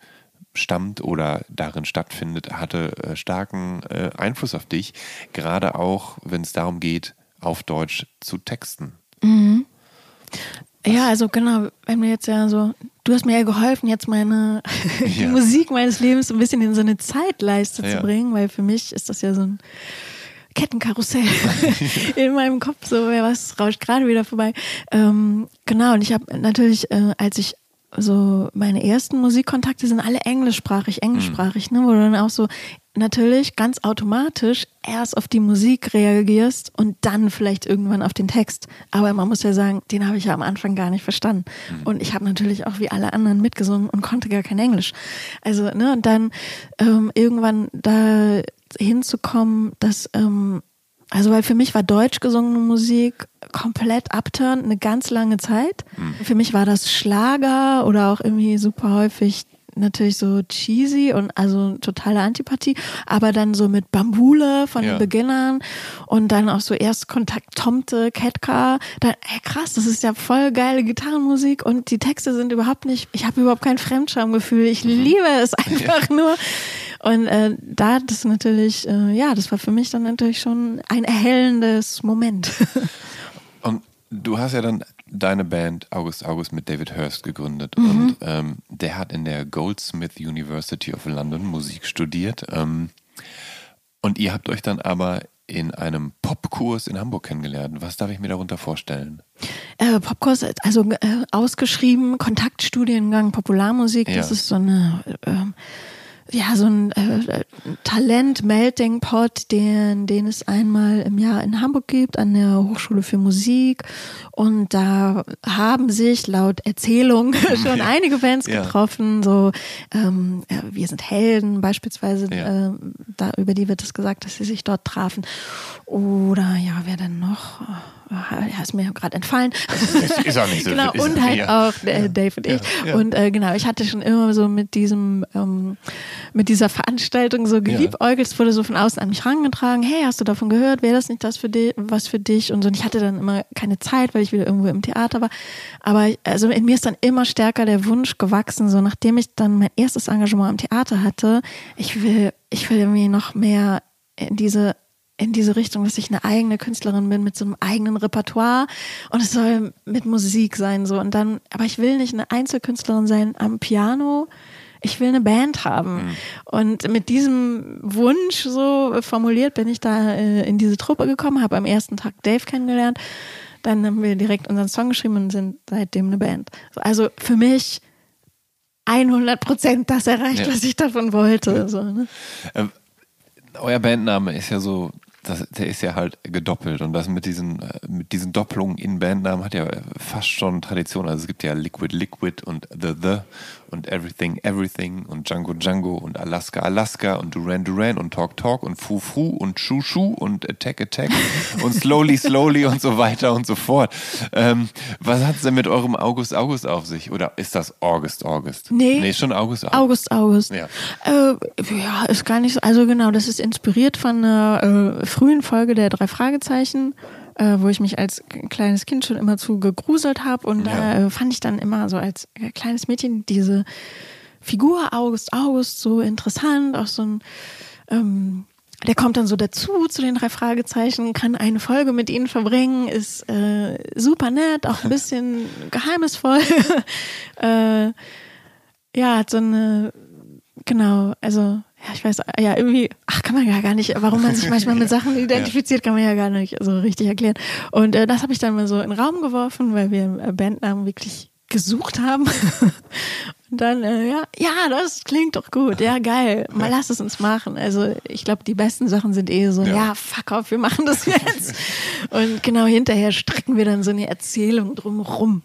stammt oder darin stattfindet, hatte äh, starken äh, Einfluss auf dich. Gerade auch, wenn es darum geht, auf Deutsch zu texten. Mhm. Ja, also genau, wenn wir jetzt ja so, du hast mir ja geholfen, jetzt meine [LAUGHS] ja. Musik meines Lebens ein bisschen in so eine Zeitleiste ja. zu bringen, weil für mich ist das ja so ein Kettenkarussell [LAUGHS] in meinem Kopf, so was rauscht gerade wieder vorbei. Ähm, genau, und ich habe natürlich, äh, als ich so meine ersten Musikkontakte sind alle englischsprachig, englischsprachig, mhm. ne, wo du dann auch so natürlich ganz automatisch erst auf die Musik reagierst und dann vielleicht irgendwann auf den Text. Aber man muss ja sagen, den habe ich ja am Anfang gar nicht verstanden. Mhm. Und ich habe natürlich auch wie alle anderen mitgesungen und konnte gar kein Englisch. Also, ne, und dann ähm, irgendwann da hinzukommen, dass ähm, also weil für mich war deutsch gesungene Musik komplett abturn eine ganz lange Zeit. Mhm. Für mich war das Schlager oder auch irgendwie super häufig natürlich so cheesy und also totale Antipathie, aber dann so mit Bambule von ja. den Beginnern und dann auch so erst Kontakt Tomte, Ketka, dann ey, krass, das ist ja voll geile Gitarrenmusik und die Texte sind überhaupt nicht, ich habe überhaupt kein Fremdschamgefühl, ich mhm. liebe es [LAUGHS] einfach ja. nur und äh, da das natürlich, äh, ja, das war für mich dann natürlich schon ein erhellendes Moment. [LAUGHS] Und du hast ja dann deine Band August August mit David Hurst gegründet mhm. und ähm, der hat in der Goldsmith University of London Musik studiert. Ähm, und ihr habt euch dann aber in einem Popkurs in Hamburg kennengelernt. Was darf ich mir darunter vorstellen? Äh, Popkurs, also äh, ausgeschrieben, Kontaktstudiengang Popularmusik, ja. das ist so eine äh, ja, so ein äh, Talent-Melting-Pot, den, den es einmal im Jahr in Hamburg gibt, an der Hochschule für Musik. Und da haben sich laut Erzählung [LAUGHS] schon ja. einige Bands ja. getroffen, so ähm, ja, Wir sind Helden beispielsweise, äh, da, über die wird es gesagt, dass sie sich dort trafen. Oder ja, wer denn noch? Ja, ist mir gerade entfallen. Ist, ist auch nicht so. [LAUGHS] genau, und halt ja. auch äh, Dave und ich. Ja, ja. Und äh, genau, ich hatte schon immer so mit diesem, ähm, mit dieser Veranstaltung so geliebäugelt. Es wurde so von außen an mich herangetragen. Hey, hast du davon gehört? Wäre das nicht das für dich, was für dich? Und so. Und ich hatte dann immer keine Zeit, weil ich wieder irgendwo im Theater war. Aber also in mir ist dann immer stärker der Wunsch gewachsen, so nachdem ich dann mein erstes Engagement im Theater hatte, ich will, ich will irgendwie noch mehr in diese in diese Richtung, dass ich eine eigene Künstlerin bin mit so einem eigenen Repertoire und es soll mit Musik sein so und dann, aber ich will nicht eine Einzelkünstlerin sein am Piano. Ich will eine Band haben. Mhm. Und mit diesem Wunsch so formuliert bin ich da äh, in diese Truppe gekommen, habe am ersten Tag Dave kennengelernt. Dann haben wir direkt unseren Song geschrieben und sind seitdem eine Band. Also für mich 100 Prozent das erreicht, ja. was ich davon wollte. Ja. So, ne? ähm, euer Bandname ist ja so das, der ist ja halt gedoppelt und das mit diesen, äh, mit diesen Doppelungen in Bandnamen hat ja fast schon Tradition. Also es gibt ja Liquid Liquid und The The und Everything Everything und Django Django und Alaska Alaska und Duran Duran und Talk Talk und Fu Fu und Shu Shu und Attack Attack [LAUGHS] und Slowly Slowly und so weiter und so fort. Ähm, was hat es denn mit eurem August August auf sich? Oder ist das August August? Nee. Nee, schon August August. August August. Ja. Äh, ja, ist gar nicht so. Also genau, das ist inspiriert von einer äh, frühen Folge der drei Fragezeichen äh, wo ich mich als kleines Kind schon immer zu gegruselt habe. Und ja. da äh, fand ich dann immer so als äh, kleines Mädchen diese Figur August August so interessant, auch so ein ähm, der kommt dann so dazu zu den drei Fragezeichen, kann eine Folge mit ihnen verbringen, ist äh, super nett, auch ein [LAUGHS] bisschen geheimnisvoll. [LAUGHS] äh, ja, hat so eine, genau, also ja, ich weiß, ja, irgendwie, ach, kann man ja gar nicht, warum man sich [LAUGHS] manchmal mit Sachen identifiziert, kann man ja gar nicht so richtig erklären. Und äh, das habe ich dann mal so in den Raum geworfen, weil wir äh, Bandnamen wirklich gesucht haben. [LAUGHS] Und dann, äh, ja, ja, das klingt doch gut. Ja, geil. Mal lass es uns machen. Also ich glaube, die besten Sachen sind eh so, ja. ja, fuck off, wir machen das jetzt. [LAUGHS] Und genau hinterher stricken wir dann so eine Erzählung drumherum.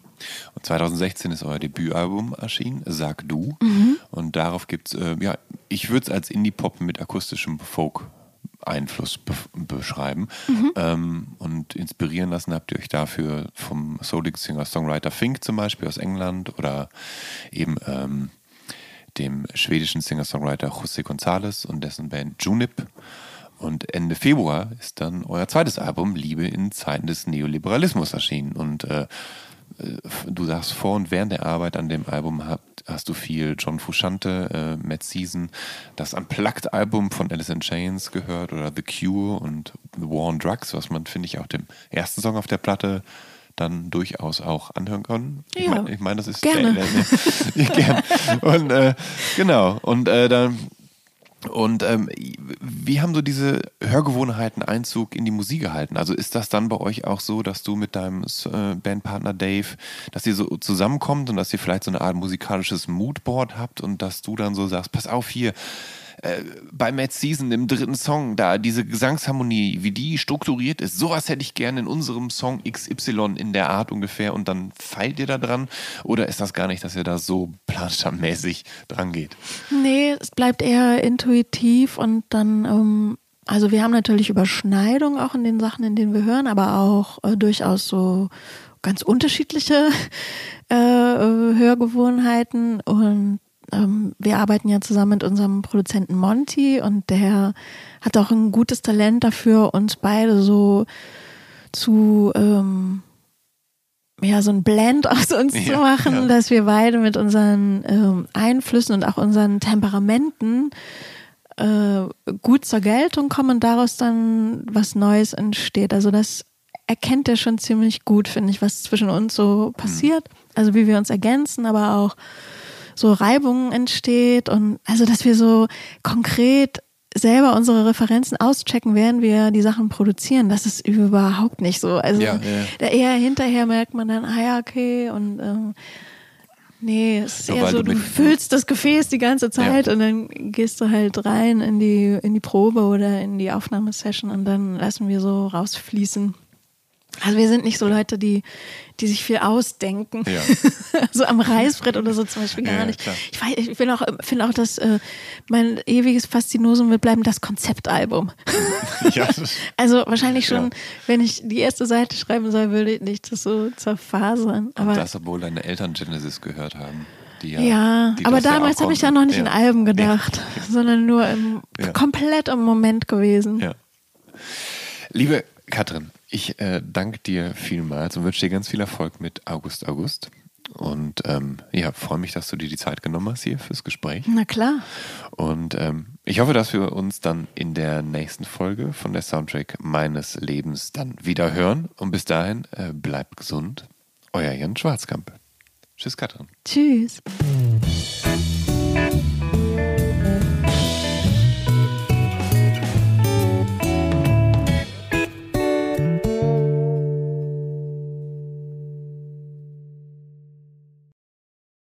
Und 2016 ist euer Debütalbum erschienen, Sag Du. Mhm. Und darauf gibt es, äh, ja, ich würde es als Indie-Pop mit akustischem Folk Einfluss be beschreiben. Mhm. Ähm, und inspirieren lassen habt ihr euch dafür vom Soulig Singer-Songwriter Fink zum Beispiel aus England oder eben ähm, dem schwedischen Singer-Songwriter José González und dessen Band Junip. Und Ende Februar ist dann euer zweites Album Liebe in Zeiten des Neoliberalismus erschienen. Und äh, du sagst, vor und während der Arbeit an dem Album hast, hast du viel John Fusciante, äh, Matt Season, das Unplugged-Album von Alice in Chains gehört oder The Cure und The War on Drugs, was man, finde ich, auch dem ersten Song auf der Platte dann durchaus auch anhören kann. Ich meine, ich mein, das ist gerne. Der, der, der, gern. [LAUGHS] Und äh, genau, und äh, dann und ähm, wie haben so diese Hörgewohnheiten Einzug in die Musik gehalten? Also ist das dann bei euch auch so, dass du mit deinem äh, Bandpartner Dave, dass ihr so zusammenkommt und dass ihr vielleicht so eine Art musikalisches Moodboard habt und dass du dann so sagst, pass auf hier, äh, bei Mad Season im dritten Song da, diese Gesangsharmonie, wie die strukturiert ist, sowas hätte ich gerne in unserem Song XY in der Art ungefähr und dann feilt ihr da dran? Oder ist das gar nicht, dass ihr da so planschammäßig dran geht? Nee, es bleibt eher intuitiv und dann, ähm, also wir haben natürlich Überschneidung auch in den Sachen, in denen wir hören, aber auch äh, durchaus so ganz unterschiedliche [LAUGHS] äh, äh Hörgewohnheiten und ähm, wir arbeiten ja zusammen mit unserem Produzenten Monty und der hat auch ein gutes Talent dafür, uns beide so zu ähm, ja, so ein Blend [LAUGHS] aus uns ja, zu machen, ja. dass wir beide mit unseren ähm, Einflüssen und auch unseren Temperamenten äh, gut zur Geltung kommen und daraus dann was Neues entsteht. Also das erkennt er schon ziemlich gut, finde ich, was zwischen uns so passiert. Mhm. Also wie wir uns ergänzen, aber auch so Reibung entsteht und also, dass wir so konkret selber unsere Referenzen auschecken, während wir die Sachen produzieren. Das ist überhaupt nicht so. Also ja, ja. eher hinterher merkt man dann, ah ja, okay, und ähm, nee, es ist eher so, du [LAUGHS] füllst das Gefäß die ganze Zeit ja. und dann gehst du halt rein in die, in die Probe oder in die Aufnahmesession und dann lassen wir so rausfließen. Also wir sind nicht so Leute, die, die sich viel ausdenken. Ja. [LAUGHS] so am Reißbrett oder so zum Beispiel gar ja, nicht. Klar. Ich, weiß, ich finde auch, find auch, dass äh, mein ewiges Faszinosum wird bleiben das Konzeptalbum. ja. [LAUGHS] also wahrscheinlich schon, wenn ich die erste Seite schreiben soll, würde ich das so zerfasern. Aber Und das, obwohl deine Eltern Genesis gehört haben. Ja, ja aber damals habe ich ja noch nicht in Alben gedacht, [LAUGHS] sondern nur im, komplett im Moment gewesen. Ja. Liebe Katrin, ich äh, danke dir vielmals und wünsche dir ganz viel Erfolg mit August August. Und ähm, ja, freue mich, dass du dir die Zeit genommen hast hier fürs Gespräch. Na klar. Und ähm, ich hoffe, dass wir uns dann in der nächsten Folge von der Soundtrack meines Lebens dann wieder hören. Und bis dahin, äh, bleibt gesund. Euer Jan Schwarzkamp. Tschüss, Katrin. Tschüss.